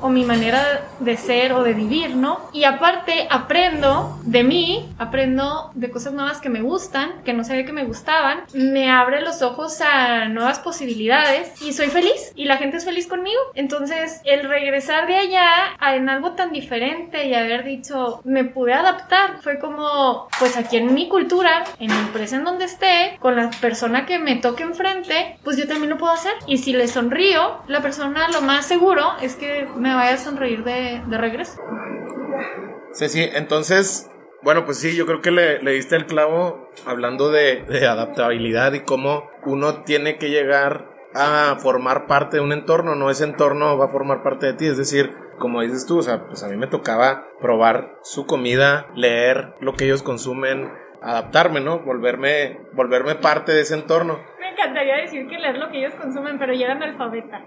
o mi manera de ser o de vivir, ¿no? Y aparte aprendo de mí, aprendo de cosas nuevas que me gustan, que no sabía que me gustaban, me abre los ojos a nuevas posibilidades y soy feliz y la gente es feliz conmigo. Entonces, el regresar de allá a en algo tan diferente y haber dicho, me pude adaptar, fue como, pues aquí en mi cultura, en la empresa en donde esté, con la persona que me toque enfrente, pues yo también lo puedo hacer. Y si le sonrío, la persona lo más seguro es que me vaya a sonreír de, de regreso. Sí, sí, entonces, bueno, pues sí, yo creo que le, le diste el clavo hablando de, de, adaptabilidad y cómo uno tiene que llegar a formar parte de un entorno, no ese entorno va a formar parte de ti, es decir, como dices tú, o sea, pues a mí me tocaba probar su comida, leer lo que ellos consumen, adaptarme, ¿no? Volverme, volverme parte de ese entorno. Me encantaría decir que leer lo que ellos consumen, pero ya eran alfabeta.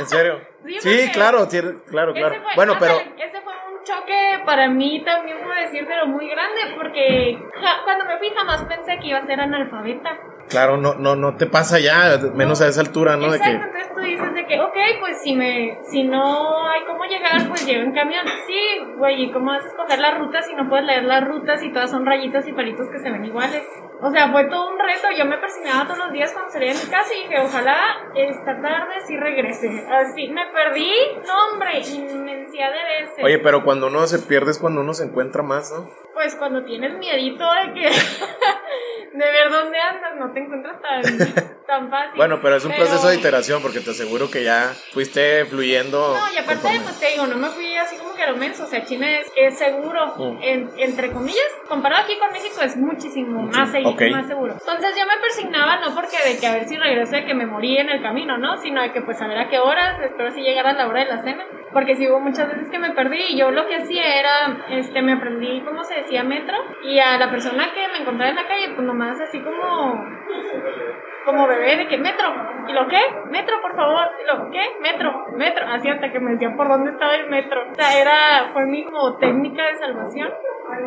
¿En serio? sí, sí claro, claro, claro. Fue, bueno, pero... Ese fue un choque para mí también, puedo decir, pero muy grande, porque ja, cuando me fui jamás pensé que iba a ser analfabeta. Claro, no, no, no te pasa ya, menos a esa altura, ¿no? Exacto, de que... entonces tú dices de que, ok, pues si me, si no hay cómo llegar, pues llevo en camión. Sí, güey, ¿y cómo vas a escoger las rutas si no puedes leer las rutas y todas son rayitas y palitos que se ven iguales? O sea, fue todo un reto. Yo me persignaba todos los días cuando salía de mi casa y dije, ojalá esta tarde sí regrese. Así, me perdí, no hombre, inmensidad de veces. Oye, pero cuando uno se pierde es cuando uno se encuentra más, ¿no? Pues cuando tienes miedito de que... de ver dónde andas, no te encuentras tan, tan fácil. Bueno, pero es un proceso de iteración porque te aseguro que ya fuiste fluyendo. No, y aparte, conforme. pues te digo, no me fui así como que a lo menos, o sea, China es, es seguro, mm. en, entre comillas, comparado aquí con México es muchísimo más, seguro, okay. más seguro. Entonces yo me persignaba no porque de que a ver si regreso de que me morí en el camino, ¿no? Sino de que pues a ver a qué horas, espero si llegara la hora de la cena, porque si hubo muchas veces que me perdí y yo lo que hacía era, este, me aprendí cómo se decía metro. Y a la persona que me encontraba en la calle, pues nomás así como como bebé de que metro y lo que metro por favor y lo que metro metro así hasta que me decía por dónde estaba el metro. O sea era fue mi como técnica de salvación.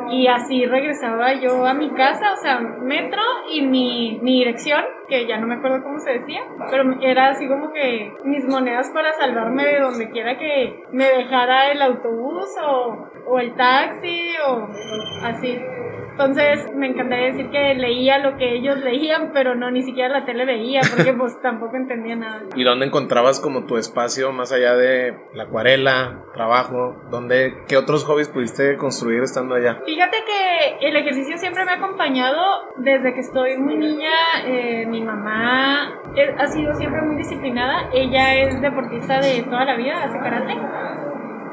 Y así regresaba yo a mi casa, o sea, metro y mi, mi dirección, que ya no me acuerdo cómo se decía, pero era así como que mis monedas para salvarme de donde quiera que me dejara el autobús o, o el taxi o así. Entonces me encantaría decir que leía lo que ellos leían, pero no, ni siquiera la tele veía, porque pues tampoco entendía nada. ¿Y dónde encontrabas como tu espacio más allá de la acuarela, trabajo? ¿Dónde, qué otros hobbies pudiste construir estando allá? Fíjate que el ejercicio siempre me ha acompañado desde que estoy muy niña. Eh, mi mamá ha sido siempre muy disciplinada. Ella es deportista de toda la vida, hace karate.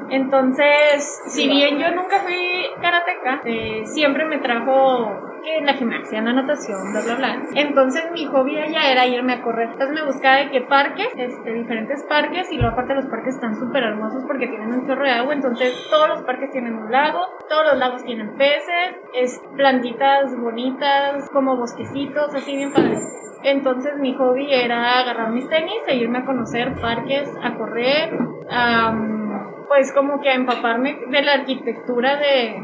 Entonces, si bien yo nunca fui karateca, eh, siempre me trajo la gimnasia, la natación, bla, bla, bla. Entonces, mi hobby allá era irme a correr. Entonces, me buscaba de qué parques, este, diferentes parques, y luego aparte los parques están súper hermosos porque tienen un chorro de agua. Entonces, todos los parques tienen un lago, todos los lagos tienen peces, es plantitas bonitas, como bosquecitos, así bien padres. Entonces mi hobby era agarrar mis tenis e irme a conocer parques, a correr, um, pues como que a empaparme de la arquitectura de,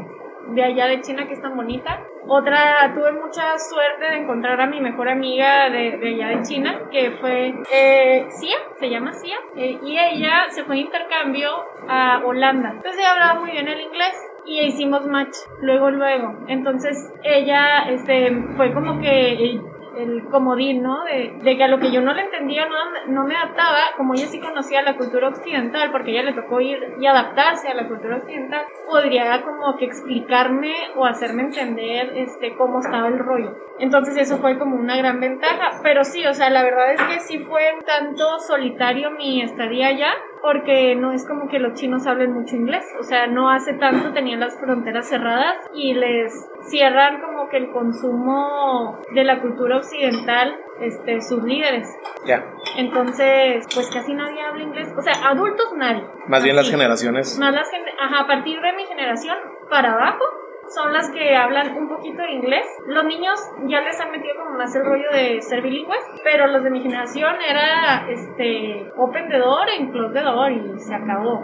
de allá de China que es tan bonita. Otra, tuve mucha suerte de encontrar a mi mejor amiga de, de allá de China, que fue eh, se llama Cia, eh, y ella se fue de intercambio a Holanda. Entonces ella hablaba muy bien el inglés y hicimos match luego luego. Entonces ella este fue como que el comodín, ¿no? De, que a lo que yo no le entendía, no, no me adaptaba, como ella sí conocía la cultura occidental, porque ella le tocó ir y adaptarse a la cultura occidental, podría como que explicarme o hacerme entender este, cómo estaba el rollo. Entonces eso fue como una gran ventaja, pero sí, o sea, la verdad es que sí fue un tanto solitario mi estadía allá, porque no es como que los chinos hablen mucho inglés, o sea, no hace tanto tenían las fronteras cerradas y les cierran como que el consumo de la cultura occidental este, sus líderes. Ya. Entonces, pues casi nadie habla inglés. O sea, adultos nadie. Más bien las generaciones. Más las Ajá, a partir de mi generación para abajo son las que hablan un poquito de inglés. Los niños ya les han metido como más el rollo de ser bilingües, pero los de mi generación era este open the door en close the door y se acabó.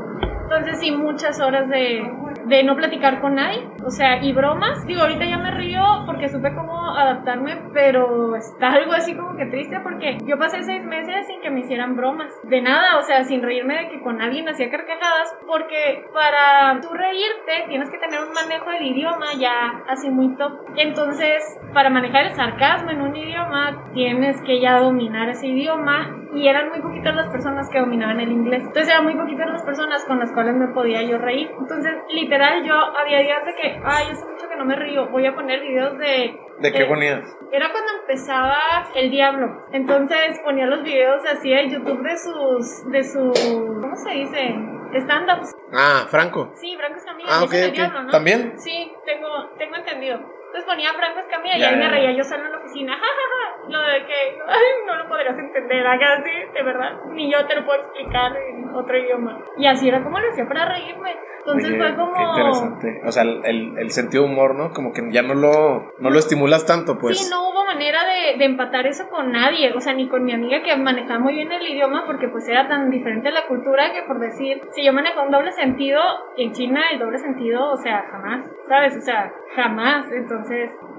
Entonces sí, muchas horas de, de no platicar con nadie. O sea, y bromas. Digo, ahorita ya me río porque supe cómo adaptarme, pero está algo así como que triste porque yo pasé seis meses sin que me hicieran bromas. De nada, o sea, sin reírme de que con me hacía carcajadas, porque para tú reírte tienes que tener un manejo del idioma ya así muy top. Entonces, para manejar el sarcasmo en un idioma, tienes que ya dominar ese idioma y eran muy poquitas las personas que dominaban el inglés. Entonces eran muy poquitas las personas con las cuales me podía yo reír. Entonces, literal, yo había días de que, ay, hace mucho que no me río, voy a poner videos de... ¿De qué ponías? Era cuando empezaba El Diablo. Entonces ponía los videos así de YouTube de sus... de su... ¿Cómo se dice? stand-ups. Ah, Franco. Sí, Franco Escamilla. Ah, ok, ok. Diablo, ¿no? ¿También? Sí, tengo, tengo entendido. Entonces ponía Franco Escamilla y ahí me reía yo solo en la oficina. Ja, ja, ja. Lo de que ay, no lo podrías entender acá, así, de verdad. Ni yo te lo puedo explicar en otro idioma. Y así era como lo hacía para reírme. Entonces Oye, fue como. Qué interesante. O sea, el, el, sentido de humor, ¿no? Como que ya no lo, no lo estimulas tanto, pues. Sí, no hubo manera de, de, empatar eso con nadie. O sea, ni con mi amiga que manejaba muy bien el idioma porque pues era tan diferente la cultura que por decir, si yo manejaba un doble sentido, en China el doble sentido, o sea, jamás. ¿Sabes? O sea, jamás. Entonces.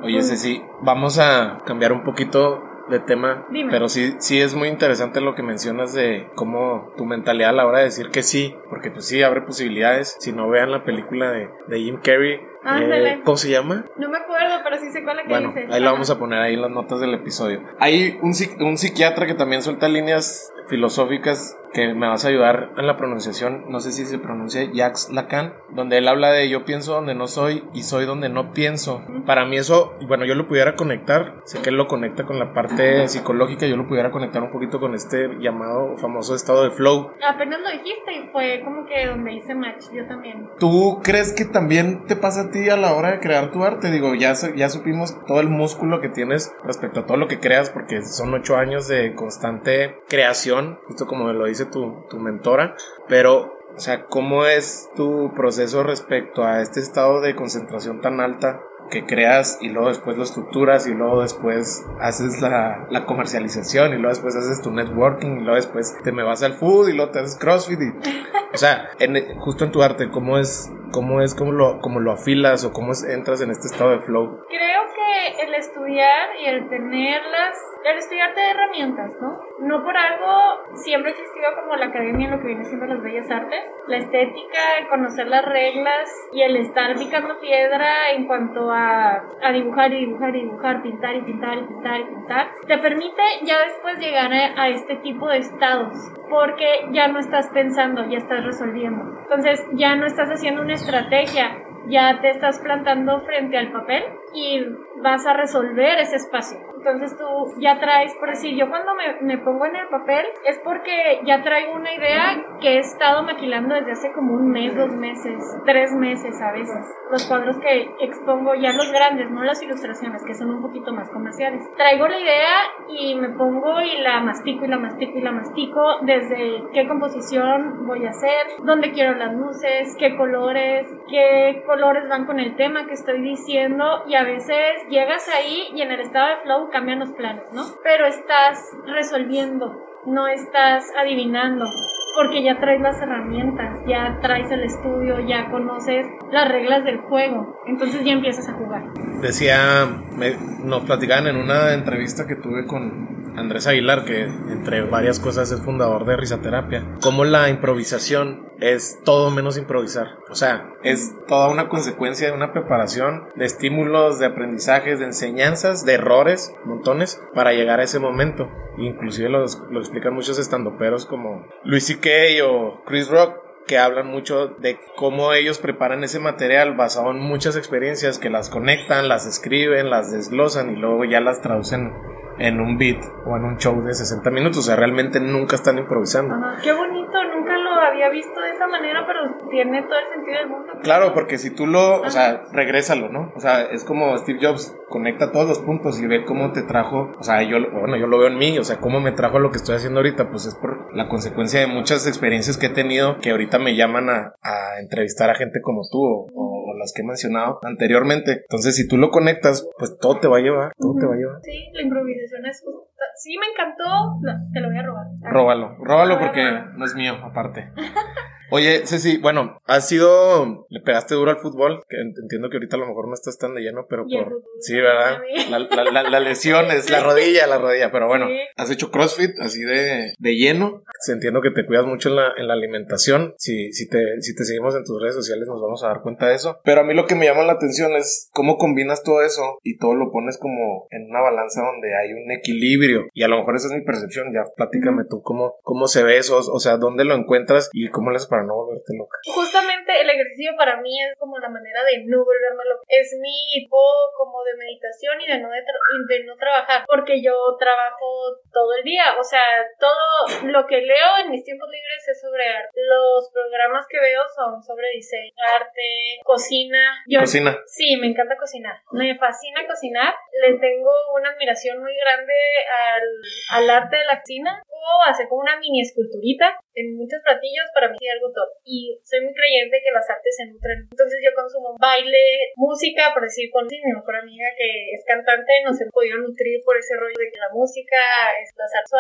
Oye, pues, Ceci, vamos a cambiar un poquito de tema, Dime. pero sí, sí es muy interesante lo que mencionas de cómo tu mentalidad a la hora de decir que sí, porque pues sí abre posibilidades. Si no vean la película de, de Jim Carrey, Ándale. eh, ¿cómo se llama? No me acuerdo, pero sí sé cuál es la que Bueno, dices. ahí Ajá. vamos a poner ahí en las notas del episodio. Hay un, un psiquiatra que también suelta líneas filosóficas que me vas a ayudar en la pronunciación, no sé si se pronuncia Jacques Lacan, donde él habla de yo pienso donde no soy y soy donde no pienso. Para mí eso, bueno, yo lo pudiera conectar, sé que él lo conecta con la parte psicológica, yo lo pudiera conectar un poquito con este llamado famoso estado de flow. Apenas lo dijiste y fue como que donde hice match, yo también. ¿Tú crees que también te pasa a ti a la hora de crear tu arte? Digo, ya, ya supimos todo el músculo que tienes respecto a todo lo que creas, porque son ocho años de constante creación, justo como lo dice tu, tu mentora, pero, o sea, ¿cómo es tu proceso respecto a este estado de concentración tan alta? que creas y luego después lo estructuras y luego después haces la, la comercialización y luego después haces tu networking y luego después te me vas al food y luego te haces crossfit y o sea, en- justo en tu arte, ¿cómo es, cómo es, cómo lo, cómo lo afilas o cómo es- entras en este estado de flow? Creo que el estudiar y el tenerlas, el estudiarte de herramientas, ¿no? No por algo siempre existido como la academia en lo que viene siendo las bellas artes, la estética, el conocer las reglas y el estar picando piedra en cuanto a, a dibujar y dibujar y dibujar, pintar y pintar y pintar y pintar, te permite ya después llegar a, a este tipo de estados, porque ya no estás pensando, ya estás resolviendo. Entonces ya no estás haciendo una estrategia, ya te estás plantando frente al papel y vas a resolver ese espacio. Entonces tú ya traes, por decir, yo cuando me, me pongo en el papel es porque ya traigo una idea que he estado maquilando desde hace como un mes, dos meses, tres meses a veces. Los cuadros que expongo ya los grandes, no las ilustraciones, que son un poquito más comerciales. Traigo la idea y me pongo y la mastico y la mastico y la mastico desde qué composición voy a hacer, dónde quiero las luces, qué colores, qué colores van con el tema que estoy diciendo y a veces llegas ahí y en el estado de flow cambian los planes, ¿no? Pero estás resolviendo, no estás adivinando. Porque ya traes las herramientas, ya traes el estudio, ya conoces las reglas del juego. Entonces ya empiezas a jugar. Decía, me- nos platicaban en una entrevista que tuve con Andrés Aguilar, que entre varias cosas es fundador de Risaterapia, cómo la improvisación es todo menos improvisar. O sea, es toda una consecuencia de una preparación, de estímulos, de aprendizajes, de enseñanzas, de errores, montones, para llegar a ese momento. Inclusive lo, lo explican muchos estandoperos como Luis C.K. o Chris Rock que hablan mucho de cómo ellos preparan ese material basado en muchas experiencias que las conectan, las escriben, las desglosan y luego ya las traducen en un beat o en un show de 60 minutos. O sea, realmente nunca están improvisando. qué bonito, nunca lo había visto de esa manera, pero tiene todo el sentido del mundo. Claro, porque si tú lo, o sea, regrésalo, ¿no? O sea, es como Steve Jobs, conecta todos los puntos y ve cómo te trajo, o sea, yo, bueno, yo lo veo en mí, o sea, cómo me trajo lo que estoy haciendo ahorita, pues es por la consecuencia de muchas experiencias que he tenido que ahorita me llaman a, a entrevistar a gente como tú o las que he mencionado anteriormente. Entonces, si tú lo conectas, pues todo te va a llevar, todo te va a llevar. Sí, la improvisación es Sí, me encantó. te lo voy a robar. Róbalo, róbalo porque no es mío, aparte. Oye, Ceci, bueno, has sido, le pegaste duro al fútbol, que entiendo que ahorita a lo mejor no estás tan de lleno, pero por, sí, ¿verdad? La, la, la, lesión es la rodilla, la rodilla, pero bueno, has hecho CrossFit así de, de lleno, entiendo que te cuidas mucho en la, en la alimentación, si, si te, si te seguimos en tus redes sociales nos vamos a dar cuenta de eso, pero a mí lo que me llama la atención es cómo combinas todo eso y todo lo pones como en una balanza donde hay un equilibrio, y a lo mejor esa es mi percepción, ya platícame tú cómo, cómo se ve eso, o sea, dónde lo encuentras y cómo le haces para no volverte loca. Justamente el ejercicio para mí es como la manera de no volverme loca. Es mi tipo como de meditación y de no, de, no trabajar, porque yo trabajo todo el día. O sea, todo lo que leo en mis tiempos libres es sobre arte. Los programas que veo son sobre diseño, arte, cocina. Yo, ¿Cocina? Sí, me encanta cocinar. Me fascina cocinar. Le tengo una admiración muy grande al, al arte de la cocina. O hacer como una mini esculturita en muchos platillos. Para mí es algo y soy muy creyente que las artes se nutren. Entonces yo consumo baile, música, por decir, con mi mejor amiga que es cantante, nos hemos podido nutrir por ese rollo de que la música, es las artes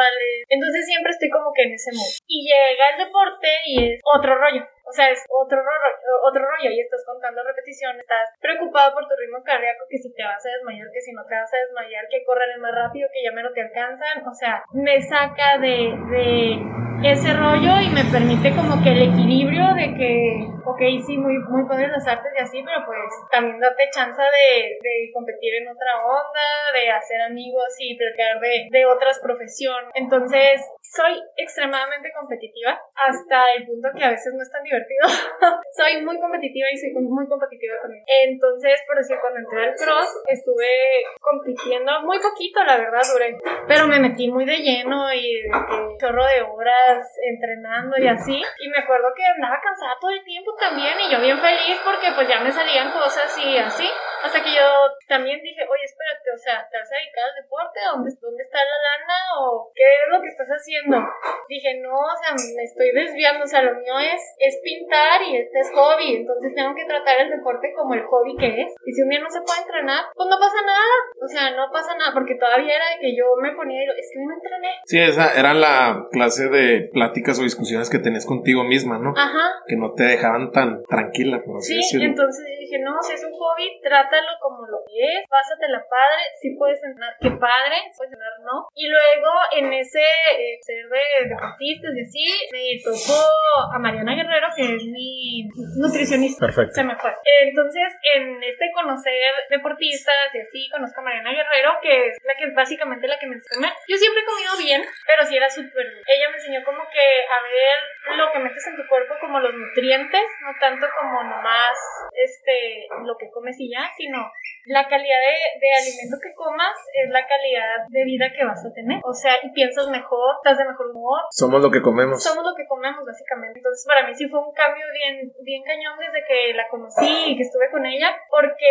Entonces siempre estoy como que en ese modo. Y llega el deporte y es otro rollo. O sea, es otro rollo, otro rollo y estás contando repeticiones, estás preocupado por tu ritmo cardíaco, que si te vas a desmayar, que si no te vas a desmayar, que corren más rápido, que ya menos te alcanzan. O sea, me saca de, de ese rollo y me permite como que el equilibrio de que, ok, sí, muy, muy padres las artes y así, pero pues también date chance de, de competir en otra onda, de hacer amigos y platicar de, de otras profesiones. Entonces, soy extremadamente competitiva hasta el punto que a veces no es tan divertido soy muy competitiva y soy muy competitiva también. Entonces, por decir, cuando entré al cross, estuve compitiendo muy poquito, la verdad, duré. Pero me metí muy de lleno y de chorro de horas entrenando y así. Y me acuerdo que andaba cansada todo el tiempo también y yo bien feliz porque pues ya me salían cosas y así. Hasta que yo también dije, oye, espérate, o sea, ¿te vas a dedicar al deporte? ¿Dónde, ¿Dónde está la lana? ¿O qué es lo que estás haciendo? Dije, no, o sea, me estoy desviando, o sea, lo mío es, es pintar y este es hobby, entonces tengo que tratar el deporte como el hobby que es. Y si un día no se puede entrenar, pues no pasa nada, o sea, no pasa nada, porque todavía era de que yo me ponía y es que no entrené. Sí, esa era la clase de pláticas o discusiones que tenés contigo misma, ¿no? Ajá. Que no te dejaban tan tranquila, por así sí, entonces dije, no, si es un hobby, trátalo como lo que es, pásatela padre, si puedes entrenar, qué padre, si puedes entrenar, no. Y luego en ese eh, ser de deportistas y así, me tocó a Mariana Guerrero, que es mi nutricionista. Perfecto. Se me fue. Entonces, en este conocer deportistas y así, conozco a Mariana Guerrero, que es la que básicamente la que me enseñó. Yo siempre he comido bien, pero sí era súper Ella me enseñó como que a ver lo que metes en tu cuerpo como los nutrientes, no tanto como nomás este lo que comes y ya, sino la calidad de, de, alimento que comas es la calidad de vida que vas a tener. O sea, y piensas mejor, estás de mejor humor. Somos lo que comemos. Somos lo que comemos, básicamente. Entonces, para mí sí fue un cambio bien, bien cañón desde que la conocí y que estuve con ella, porque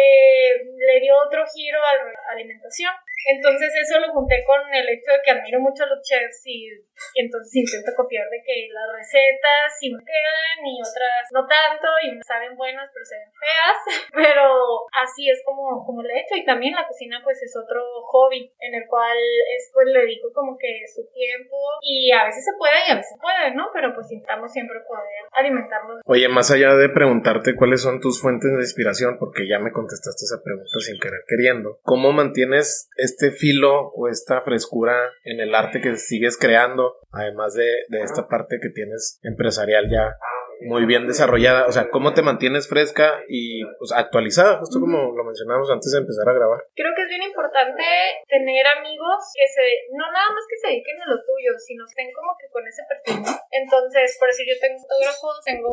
le dio otro giro a la alimentación. Entonces eso lo junté con el hecho de que admiro mucho a los chefs y, entonces intento copiar de que las recetas sí me quedan y otras no tanto y me saben buenas pero se ven feas, pero así es como, como lo he hecho y también la cocina pues es otro hobby en el cual es, pues le dedico como que su tiempo y a veces se puede y a veces puede, ¿no? Pero pues intentamos siempre poder alimentarnos. Oye, más allá de preguntarte cuáles son tus fuentes de inspiración, porque ya me contestaste esa pregunta sin querer queriendo, ¿cómo mantienes este filo o esta frescura en el arte que sigues creando, además de, esta parte que tienes empresarial ya muy bien desarrollada. O sea, ¿cómo te mantienes fresca y pues, actualizada? Justo como lo mencionamos antes de empezar a grabar. Creo que es bien importante tener amigos que se, no nada más que se dediquen a lo tuyo, sino que estén como que con ese perfil. Entonces, por decir, yo tengo fotógrafos, tengo,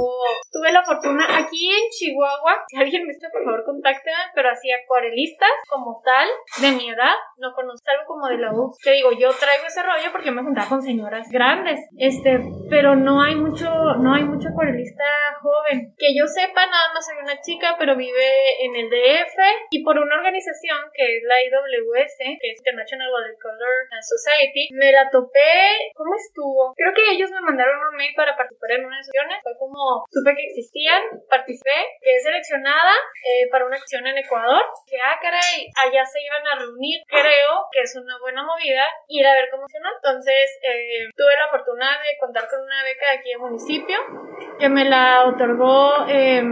tuve la fortuna aquí en Chihuahua, si alguien me está, por favor, contácteme, pero así acuarelistas como tal, de mi edad, no conozco algo como de la U. Que digo, yo traigo ese rollo porque me juntaba con señoras grandes, este, pero no hay mucho, no hay mucho acuarelista joven. Que yo sepa, nada más hay una chica, pero vive en el DF y por una organización que es la IWS, que es International Watercolor Society, me la topé, ¿cómo estuvo? Creo que ellos me mandaron un mail para participar en unas sesiones, fue como, supe que existían, participé, quedé seleccionada eh, para una acción en Ecuador, que ah, caray, allá se iban a reunir, creo que es una buena movida, ir a ver cómo funciona. Entonces, eh, tuve la fortuna de contar con una beca de aquí en municipio, me la otorgó eh,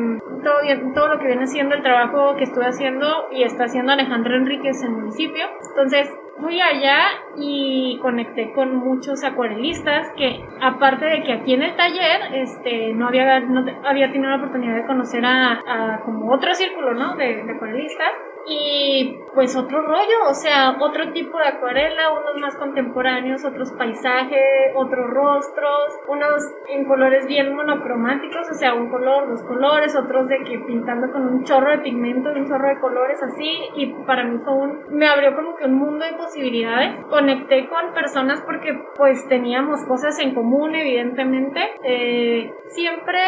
todo, todo lo que viene siendo el trabajo que estuve haciendo y está haciendo Alejandro Enríquez en el municipio. Entonces, fui allá y conecté con muchos acuarelistas que aparte de que aquí en el taller este no había no había tenido la oportunidad de conocer a, como otro círculo no de, de acuarelistas y pues otro rollo, o sea, otro tipo de acuarela, unos más contemporáneos, otros paisajes, otros rostros, unos en colores bien monocromáticos, o sea, un color, dos colores, otros de que pintando con un chorro de pigmento, un chorro de colores así, y para mí fue un, me abrió como que un mundo de posibilidades. Conecté con personas porque pues teníamos cosas en común, evidentemente. Eh, siempre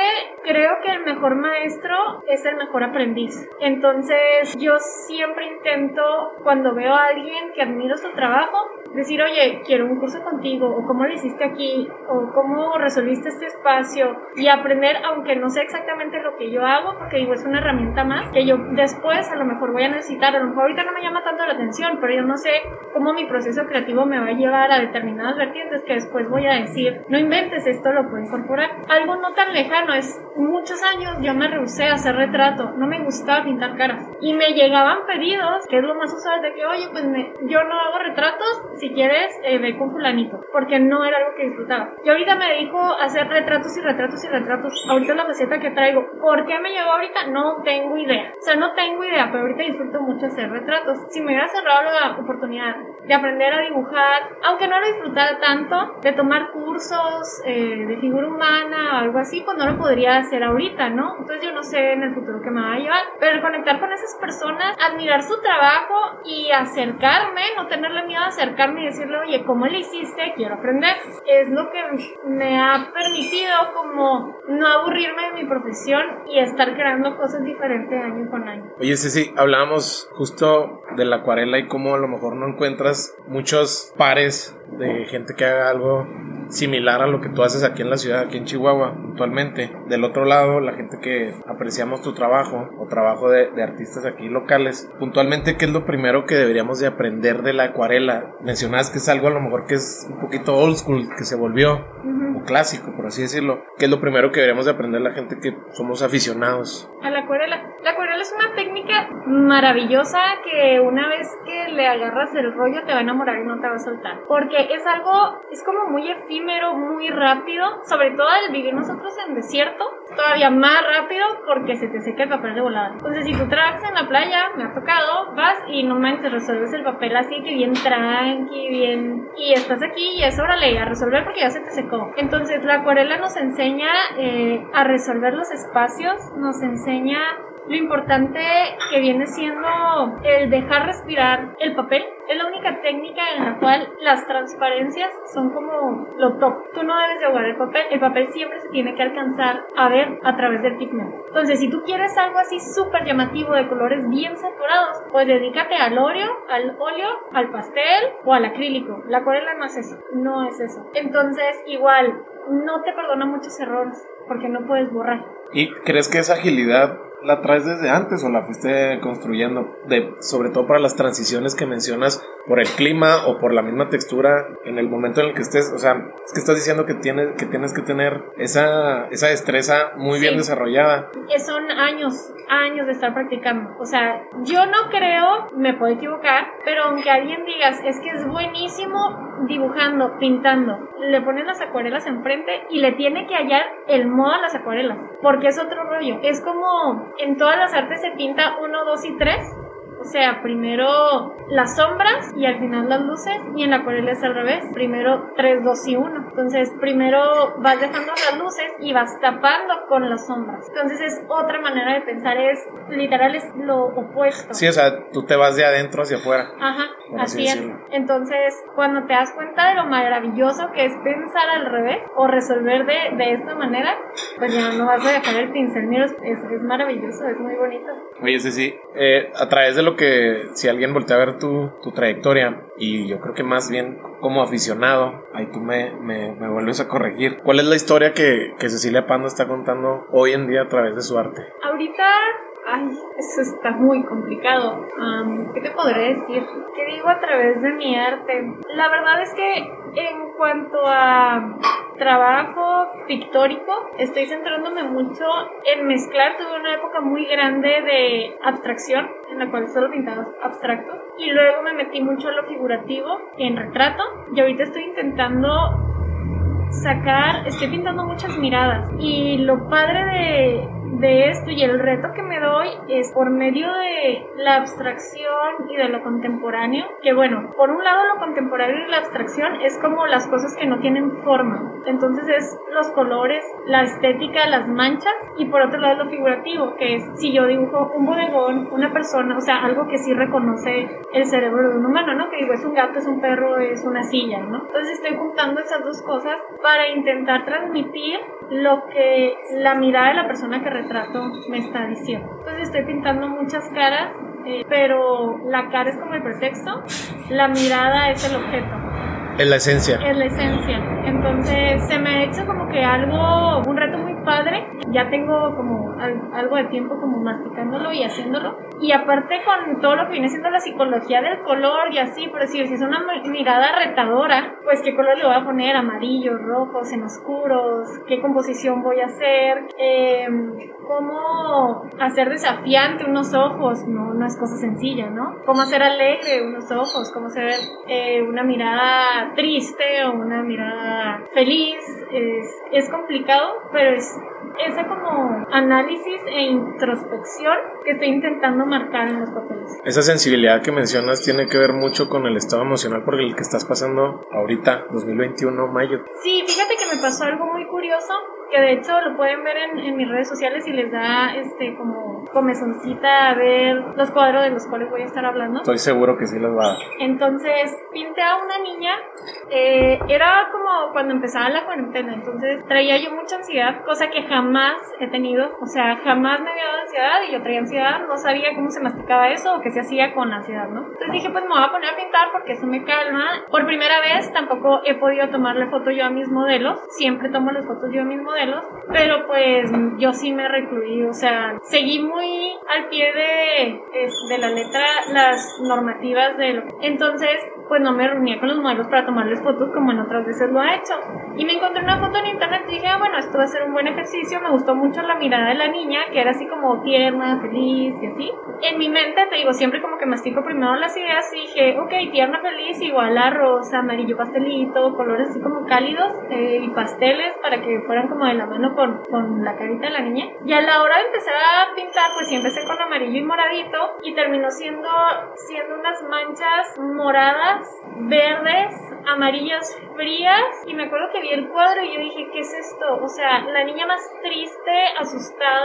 creo que el mejor maestro es el mejor aprendiz. Entonces yo siempre intento, cuando veo a alguien que admiro su trabajo, decir, oye, quiero un curso contigo, o cómo lo hiciste aquí, o cómo resolviste este espacio, y aprender, aunque no sé exactamente lo que yo hago, porque digo, es una herramienta más, que yo después a lo mejor voy a necesitar, a lo mejor ahorita no me llama tanto la atención, pero yo no sé cómo mi proceso creativo me va a llevar a determinadas vertientes que después voy a decir, no inventes esto, lo puedo incorporar. Algo no tan lejano, es muchos años yo me rehusé a hacer retrato, no me gustaba pintar caras, y me llegaban pedidos, que es lo más usual de que, oye, pues me, yo no hago retratos, si quieres, eh, ve con fulanito, porque no era algo que disfrutaba. Yo ahorita me dedico a hacer retratos y retratos y retratos. Ahorita la faceta que traigo, ¿por qué me llegó ahorita? No tengo idea. O sea, no tengo idea, pero ahorita disfruto mucho hacer retratos. Si me hubiera cerrado la oportunidad de aprender a dibujar, aunque no lo disfrutara tanto, de tomar cursos eh, de figura humana o algo así, pues no lo podría hacer ahorita, ¿no? Entonces yo no sé en el futuro qué me va a llevar, pero conectar con esas personas, admirar su trabajo y acercarme, no tenerle miedo a acercarme y decirle, oye, ¿cómo le hiciste? Quiero aprender. Es lo que me ha permitido como no aburrirme de mi profesión y estar creando cosas diferentes año con año. Oye, sí, sí, hablábamos justo de la acuarela y cómo a lo mejor no encuentras muchos pares de gente que haga algo similar a lo que tú haces aquí en la ciudad, aquí en Chihuahua, actualmente. Del otro lado, la gente que apreciamos tu trabajo o trabajo de, artistas aquí locales, puntualmente, ¿qué es lo primero que deberíamos de aprender de la acuarela? Mencionabas que es algo a lo mejor que es un poquito old school, que se volvió, o clásico, por así decirlo. ¿Qué es lo primero que deberíamos de aprender la gente que somos aficionados? A la acuarela. La acuarela es una técnica maravillosa que una vez que le agarras el rollo te va a enamorar y no te va a soltar. Porque es algo, es como muy efímero, muy rápido, sobre todo al vivir nosotros en desierto, todavía más rápido porque se te seca el papel de volada. Entonces, si tú trabajas en la playa, me ha tocado, vas y no manches, resuelves el papel así que bien tranqui, bien. Y estás aquí y es órale, a resolver porque ya se te secó. Entonces, la acuarela nos enseña eh, a resolver los espacios, nos enseña lo importante que viene siendo el dejar respirar el papel. Es la única técnica en la cual las transparencias son como lo top. Tú no debes de ahogar el papel. El papel siempre se tiene que alcanzar a ver a través del pigmento. Entonces, si tú quieres algo así súper llamativo de colores bien saturados, pues dedícate al óleo, al óleo, al pastel o al acrílico. La acuarela no es eso. No es eso. Entonces, igual, no te perdona muchos errores porque no puedes borrar. ¿Y crees que esa agilidad la traes desde antes o la fuiste construyendo? De, sobre todo para las transiciones que mencionas por el clima o por la misma textura en el momento en el que estés. O sea, es que estás diciendo que tienes que, tienes que tener esa, esa destreza muy bien desarrollada. Son años, años de estar practicando. O sea, yo no creo, me puedo equivocar, pero aunque alguien digas es que es buenísimo, dibujando, pintando, le ponen las acuarelas enfrente y le tiene que hallar el modo a las acuarelas, porque es otro rollo. Es como en todas las artes se pinta uno, dos y tres sea, primero las sombras y al final las luces y en la acuarela es al revés. Primero 3, 2 y 1. Entonces, primero vas dejando las luces y vas tapando con las sombras. Entonces, es otra manera de pensar, es literal es lo opuesto. Sí, o sea, tú te vas de adentro hacia afuera. Ajá, así, es. Entonces, cuando te das cuenta de lo maravilloso que es pensar al revés o resolver de, de esta manera, pues ya no vas a dejar el pincel ni es, es maravilloso, es muy bonito. Oye, sí, sí, eh, a través de lo que si alguien voltea a ver tu, tu trayectoria y yo creo que más bien como aficionado, ahí tú me, me, me, vuelves a corregir. ¿Cuál es la historia que, que Cecilia Pando está contando hoy en día a través de su arte? Ahorita Ay, eso está muy complicado. ¿Qué te podré decir? ¿Qué digo a través de mi arte? La verdad es que en cuanto a trabajo pictórico, estoy centrándome mucho en mezclar. Tuve una época muy grande de abstracción, en la cual solo pintaba abstracto. Y luego me metí mucho en lo figurativo, en retrato. Y ahorita estoy intentando sacar, estoy pintando muchas miradas. Y lo padre de, de esto y el reto que me doy es por medio de la abstracción y de lo contemporáneo, que bueno, por un lado lo contemporáneo y la abstracción es como las cosas que no tienen forma, entonces es los colores, la estética, las manchas y por otro lado lo figurativo, que es si yo dibujo un bodegón, una persona, o sea, algo que sí reconoce el cerebro de un humano, ¿no? Que digo, es un gato, es un perro, es una silla, ¿no? Entonces estoy juntando esas dos cosas para intentar transmitir lo que la mirada de la persona que retrato me está diciendo. Entonces estoy pintando muchas caras, eh, pero la cara es como el pretexto, la mirada es el objeto. Es la esencia. Es la esencia. Entonces se me ha hecho como que algo, un reto muy padre. Ya tengo como algo de tiempo como masticándolo y haciéndolo. Y aparte con todo lo que viene siendo la psicología del color y así, por decir, si es una mirada retadora, pues qué color le voy a poner, amarillos, rojos, en oscuros, qué composición voy a hacer, eh, cómo hacer desafiante unos ojos, no, no es cosa sencilla, ¿no? Cómo hacer alegre unos ojos, cómo hacer eh, una mirada triste o una mirada feliz, es, es complicado, pero es ese como análisis e introspección que estoy intentando marcar en los papeles. Esa sensibilidad que mencionas tiene que ver mucho con el estado emocional por el que estás pasando ahorita, 2021, mayo. Sí, fíjate que me pasó algo muy curioso que de hecho lo pueden ver en, en, mis redes sociales y les da este como comezoncita a ver los cuadros de los cuales voy a estar hablando. Estoy seguro que sí los va a dar. Entonces pinté a una niña, eh, era como cuando empezaba la cuarentena, entonces traía yo mucha ansiedad, cosa que jamás he tenido, o sea, jamás me había dado ansiedad y yo traía ansiedad, no sabía cómo se masticaba eso o qué se hacía con ansiedad, ¿no? Entonces dije, pues me voy a poner a pintar porque eso me calma. Por primera vez tampoco he podido tomarle foto yo a mis modelos, siempre tomo las fotos yo a mis modelos pero pues yo sí me recluí, o sea, seguí muy al pie de, de la letra las normativas de lo... Entonces, pues no me reunía con los modelos para tomarles fotos como en otras veces lo ha hecho. Y me encontré una foto en internet y dije, ah, bueno, esto va a ser un buen ejercicio. Me gustó mucho la mirada de la niña, que era así como tierna, feliz y así. En mi mente, te digo, siempre como que mastico primero las ideas y dije, ok, tierna, feliz, igual a rosa, amarillo, pastelito, colores así como cálidos eh, y pasteles para que fueran como de la mano con, con la carita de la niña. Y a la hora de empezar a pintar, pues sí empecé con amarillo y moradito y terminó siendo, siendo unas manchas moradas verdes, amarillas frías y me acuerdo que vi el cuadro y yo dije, ¿qué es esto? O sea, la niña más triste, asustada,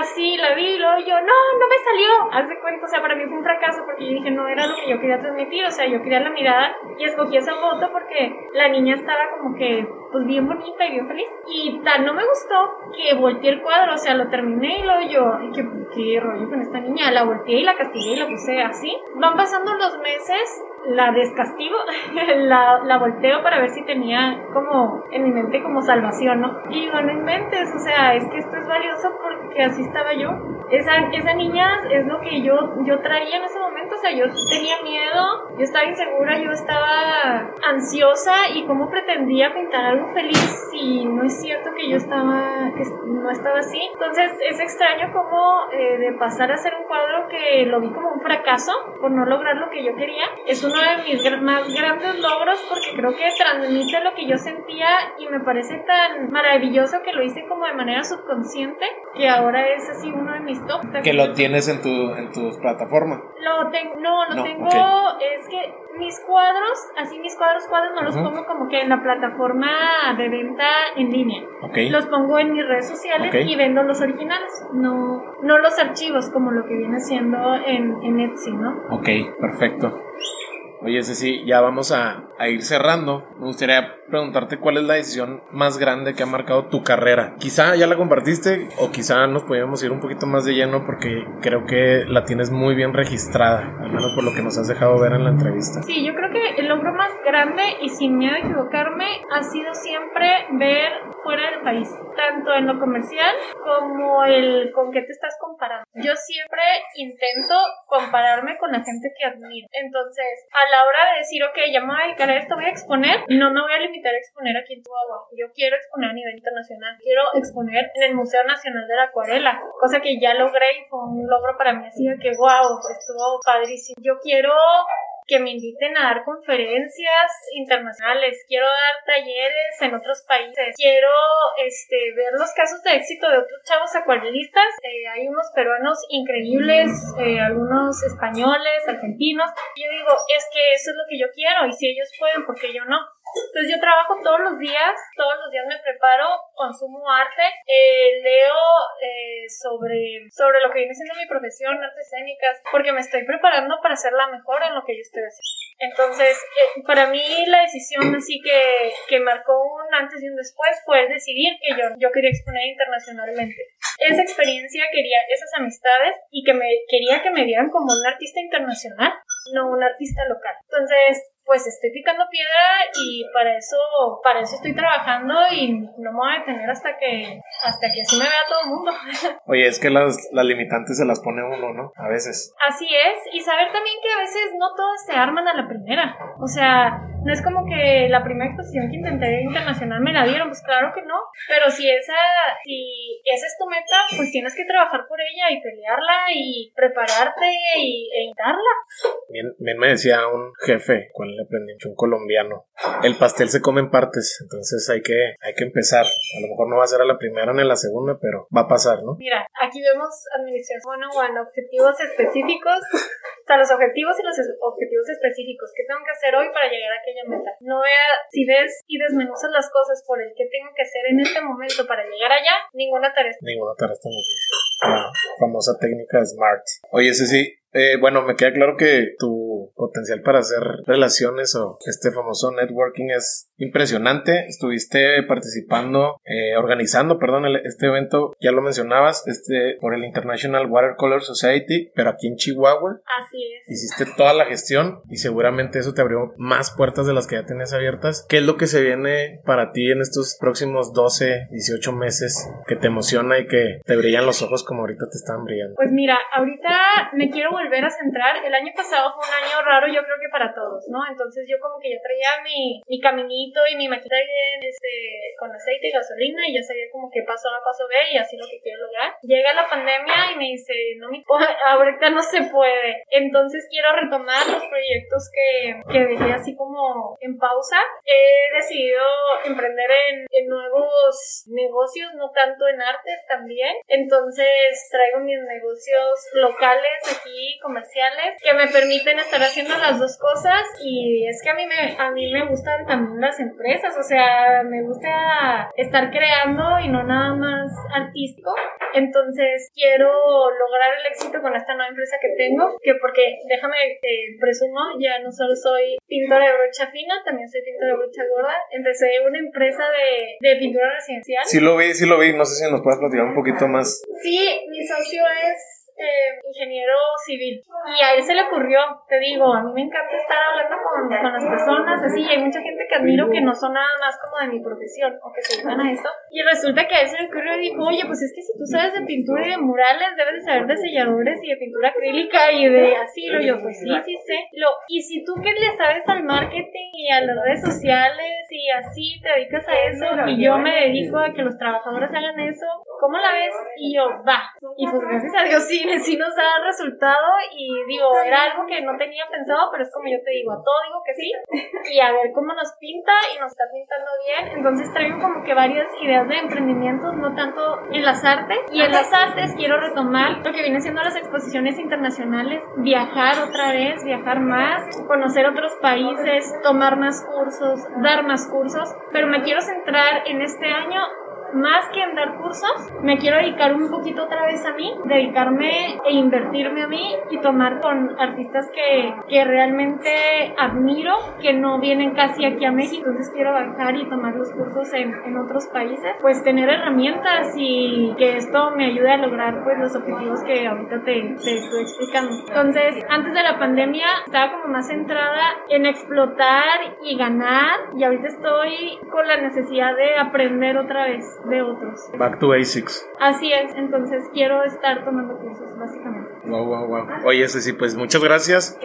así la vi y luego yo, no, no me salió. Haz de cuenta, o sea, para mí fue un fracaso porque yo dije, no era lo que yo quería transmitir, o sea, yo quería la mirada y escogí esa foto porque la niña estaba como que, pues bien bonita y bien feliz. Y tal, no me gustó que volteé el cuadro, o sea, lo terminé y luego yo, ay, qué, qué rollo con esta niña. La volteé y la castigué y la puse así. Van pasando los meses la descastigo, la, la volteo para ver si tenía como en mi mente como salvación, ¿no? Y digo, no inventes, o sea, es que esto es valioso porque así estaba yo. esa, esa niña es lo que yo, yo traía en ese momento, o sea, yo tenía miedo, yo estaba insegura, yo estaba ansiosa y cómo pretendía pintar algo feliz si no es cierto que yo estaba, que no estaba así. Entonces es extraño como eh, de pasar a ser un cuadro que lo vi como un fracaso por no lograr lo que yo quería, es uno de mis más grandes logros porque creo que transmite lo que yo sentía y me parece tan maravilloso que lo hice como de manera subconsciente que ahora es así uno de mis top. Que lo tienes en tu en tus plataformas. Lo tengo, no, lo tengo, es que mis cuadros, así mis cuadros cuadros no los pongo como que en la plataforma de venta en línea. Los pongo en mis redes sociales y vendo los originales, no no los archivos como lo que viene siendo en, en Etsy, ¿no? Ok, perfecto. Oye, sí, ya vamos a, a, ir cerrando. Me gustaría preguntarte cuál es la decisión más grande que ha marcado tu carrera. Quizá ya la compartiste o quizá nos podríamos ir un poquito más de lleno porque creo que la tienes muy bien registrada, al menos por lo que nos has dejado ver en la entrevista. Sí, yo creo que el logro más grande y sin miedo a equivocarme ha sido siempre ver fuera del país, tanto en lo comercial como el con qué te estás comparando. Yo siempre intento compararme con la gente que admiro. Entonces, a la hora de decir, ok, ya me voy a a esto, voy a exponer, no me voy a limitar a exponer aquí en Chihuahua. Yo quiero exponer a nivel internacional. Quiero exponer en el Museo Nacional de la Acuarela, cosa que ya logré y fue un logro para mí. Así que, wow, estuvo padrísimo. Yo quiero que me inviten a dar conferencias internacionales, quiero dar talleres en otros países, quiero este, ver los casos de éxito de otros chavos acuarelistas. Eh, hay unos peruanos increíbles, eh, algunos españoles, argentinos. yo digo, es que eso es lo que yo quiero y si ellos pueden, ¿por qué yo no? Entonces yo trabajo todos los días, todos los días me preparo, consumo arte, eh, leo eh, sobre, sobre lo que viene siendo mi profesión, artes escénicas, porque me estoy preparando para ser la mejor en lo que yo estoy haciendo. Entonces, eh, para mí la decisión así que, que marcó un antes y un después fue decidir que yo, yo quería exponer internacionalmente. Esa experiencia quería esas amistades y que me quería que me vieran como un artista internacional, no un artista local. Entonces, pues estoy picando piedra y para eso, para eso estoy trabajando y no me voy a detener hasta que, hasta que así me vea todo el mundo. Oye, es que las, las limitantes se las pone uno, ¿no? A veces. Así es, y saber también que a veces no todas se arman a la primera. O sea, no es como que la primera exposición que intenté internacional me la dieron, pues claro que no. Pero si esa, si esa es tu meta, pues tienes que trabajar por ella y pelearla y prepararte y, e. Bien, bien me decía un jefe cuando le aprendí un colombiano. El pastel se come en partes, entonces hay que, hay que empezar. A lo mejor no va a ser a la primera ni a la segunda, pero va a pasar, ¿no? Mira, aquí vemos administración one objetivos específicos, los objetivos y los objetivos específicos. ¿Qué tengo que hacer hoy para llegar a aquella meta. No vea, si ves y desmenuzas las cosas por el que tengo que hacer en este momento para llegar allá, ninguna tarea Ninguna tarea está difícil. La famosa técnica SMART. Oye, sí, eh, bueno, me queda claro que tu potencial para hacer relaciones o este famoso networking es impresionante. Estuviste participando, eh, organizando, perdón, este evento, ya lo mencionabas, este por el International Watercolor Society, pero aquí en Chihuahua. Así es. Hiciste toda la gestión y seguramente eso te abrió más puertas de las que ya tenías abiertas. ¿Qué es lo que se viene para ti en estos próximos 12, 18 meses que te emociona y que te brillan los ojos como ahorita te están brillando? Pues mira, ahorita me quiero volver volver a centrar. El año pasado fue un año raro, yo creo que para todos, ¿no? Entonces yo como que ya traía mi, mi caminito y mi maquita este, con aceite y gasolina y ya sabía como que paso A, paso B y así lo que quiero lograr. Llega la pandemia y me dice, no me ahorita no se puede. Entonces quiero retomar los proyectos que, que dejé así como en pausa. He decidido emprender en, en nuevos negocios, no tanto en artes también. Entonces traigo mis negocios locales aquí comerciales que me permiten estar haciendo las dos cosas y es que a mí me, a mí me gustan también las empresas, o sea, me gusta estar creando y no nada más artístico. Entonces quiero lograr el éxito con esta nueva empresa que tengo, que porque déjame eh, presumo, ya no solo soy pintora de brocha fina, también soy pintora de brocha gorda. Empecé una empresa de, de pintura residencial. Sí lo vi, sí lo vi, no sé si nos puedes platicar un poquito más. Sí, mi socio es eh, ingeniero civil. Y a él se le ocurrió, te digo, a mí me encanta estar hablando con, con las personas, así, y hay mucha gente que admiro que no son nada más como de mi profesión o que se dedican a eso. Y resulta que a él se le ocurrió y dijo, oye, pues es que si tú sabes de pintura y de murales, debes de saber de selladores y de pintura acrílica y de así. Lo yo, pues sí, sí sé. Lo, y si tú que le sabes al marketing y a las redes sociales y así te dedicas a eso y yo me dedico a que los trabajadores hagan eso, ¿cómo la ves? Y yo, va. Y pues gracias a Dios sí, sí nos ha resultado y digo, era algo que no tenía pensado, pero es como yo te digo, a todo digo que sí. Y a ver cómo nos pinta y nos está pintando bien. Entonces traigo como que varias ideas de emprendimientos, no tanto en las artes. Y en las artes quiero retomar lo que viene siendo las exposiciones internacionales, viajar otra vez, viajar más, conocer otros países, tomar más cursos, dar más cursos. Pero me quiero centrar en este año más que en dar cursos, me quiero dedicar un poquito otra vez a mí, dedicarme e invertirme a mí y tomar con artistas que, que realmente admiro, que no vienen casi aquí a México, entonces quiero bajar y tomar los cursos en, en otros países, pues tener herramientas y que esto me ayude a lograr pues los objetivos que ahorita te, te estoy explicando. Entonces, antes de la pandemia estaba como más centrada en explotar y ganar y ahorita estoy con la necesidad de aprender otra vez de otros. Back to basics. Así es, entonces quiero estar tomando cursos, básicamente. Wow, wow, wow. Oye, Ceci, pues muchas gracias.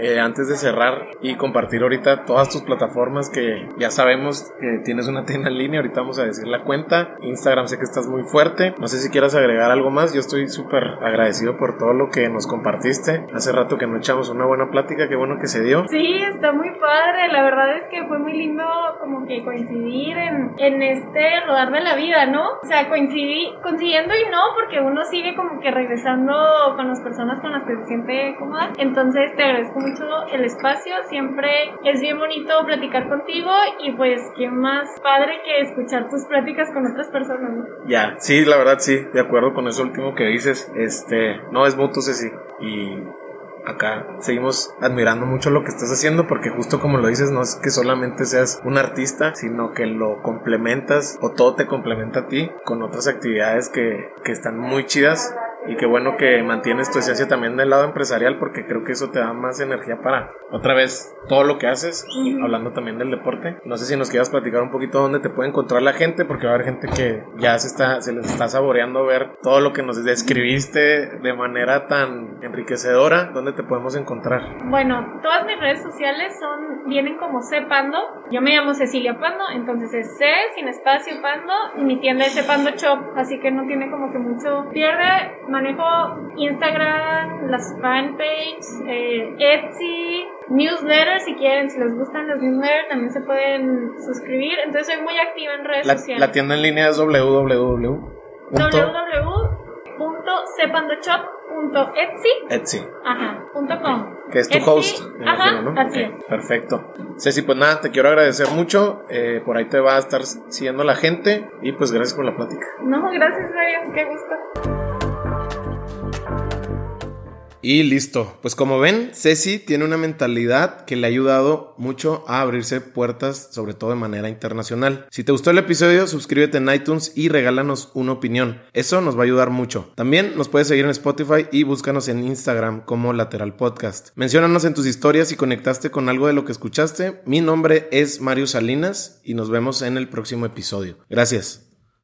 Eh, antes de cerrar y compartir ahorita todas tus plataformas que ya sabemos que tienes una tienda en línea, ahorita vamos a decir la cuenta. Instagram sé que estás muy fuerte. No sé si quieras agregar algo más. Yo estoy súper agradecido por todo lo que nos compartiste. Hace rato que no echamos una buena plática, qué bueno que se dio. Sí, está muy padre. La verdad es que fue muy lindo como que coincidir en, en este rodar de la vida, ¿no? O sea, coincidí, coincidiendo y no, porque uno sigue como que regresando con las personas con las que se siente cómoda. Entonces te agradezco mucho el espacio, siempre es bien bonito platicar contigo y pues qué más padre que escuchar tus pláticas con otras personas. ¿no? Ya, sí, la verdad sí, de acuerdo con eso último que dices, este, no es mutuo, Ceci, y acá seguimos admirando mucho lo que estás haciendo porque justo como lo dices no es que solamente seas un artista sino que lo complementas o todo te complementa a ti con otras actividades que, que están muy chidas y qué bueno que mantienes tu esencia también del lado empresarial porque creo que eso te da más energía para otra vez todo lo que haces, hablando también del deporte. No sé si nos quieras platicar un poquito dónde te puede encontrar la gente porque va a haber gente que ya se está se les está saboreando ver todo lo que nos describiste de manera tan enriquecedora, dónde te podemos encontrar. Bueno, todas mis redes sociales son vienen como C Pando. Yo me llamo Cecilia Pando, entonces es C sin espacio Pando y mi tienda es C Pando Shop, así que no tiene como que mucho pierde manejo Instagram, las fanpages, eh, Etsy, newsletters si quieren, si les gustan los newsletters también se pueden suscribir. Entonces soy muy activa en redes la, sociales. La tienda en línea es www. www.sepandoshop.etsy Etsy. Ajá, punto com. Que es tu Etsy, host, ajá, imagino, ¿no? así es. Perfecto. Ceci, pues nada, te quiero agradecer mucho. eh, por ahí te va a estar siguiendo la gente. Y pues gracias por la plática. No, gracias, Mario, qué gusto. Y listo. Pues como ven, Ceci tiene una mentalidad que le ha ayudado mucho a abrirse puertas, sobre todo de manera internacional. Si te gustó el episodio, suscríbete en iTunes y regálanos una opinión. Eso nos va a ayudar mucho. También nos puedes seguir en Spotify y búscanos en Instagram como Lateral Podcast. Menciónanos en tus historias si conectaste con algo de lo que escuchaste. Mi nombre es Mario Salinas y nos vemos en el próximo episodio. Gracias.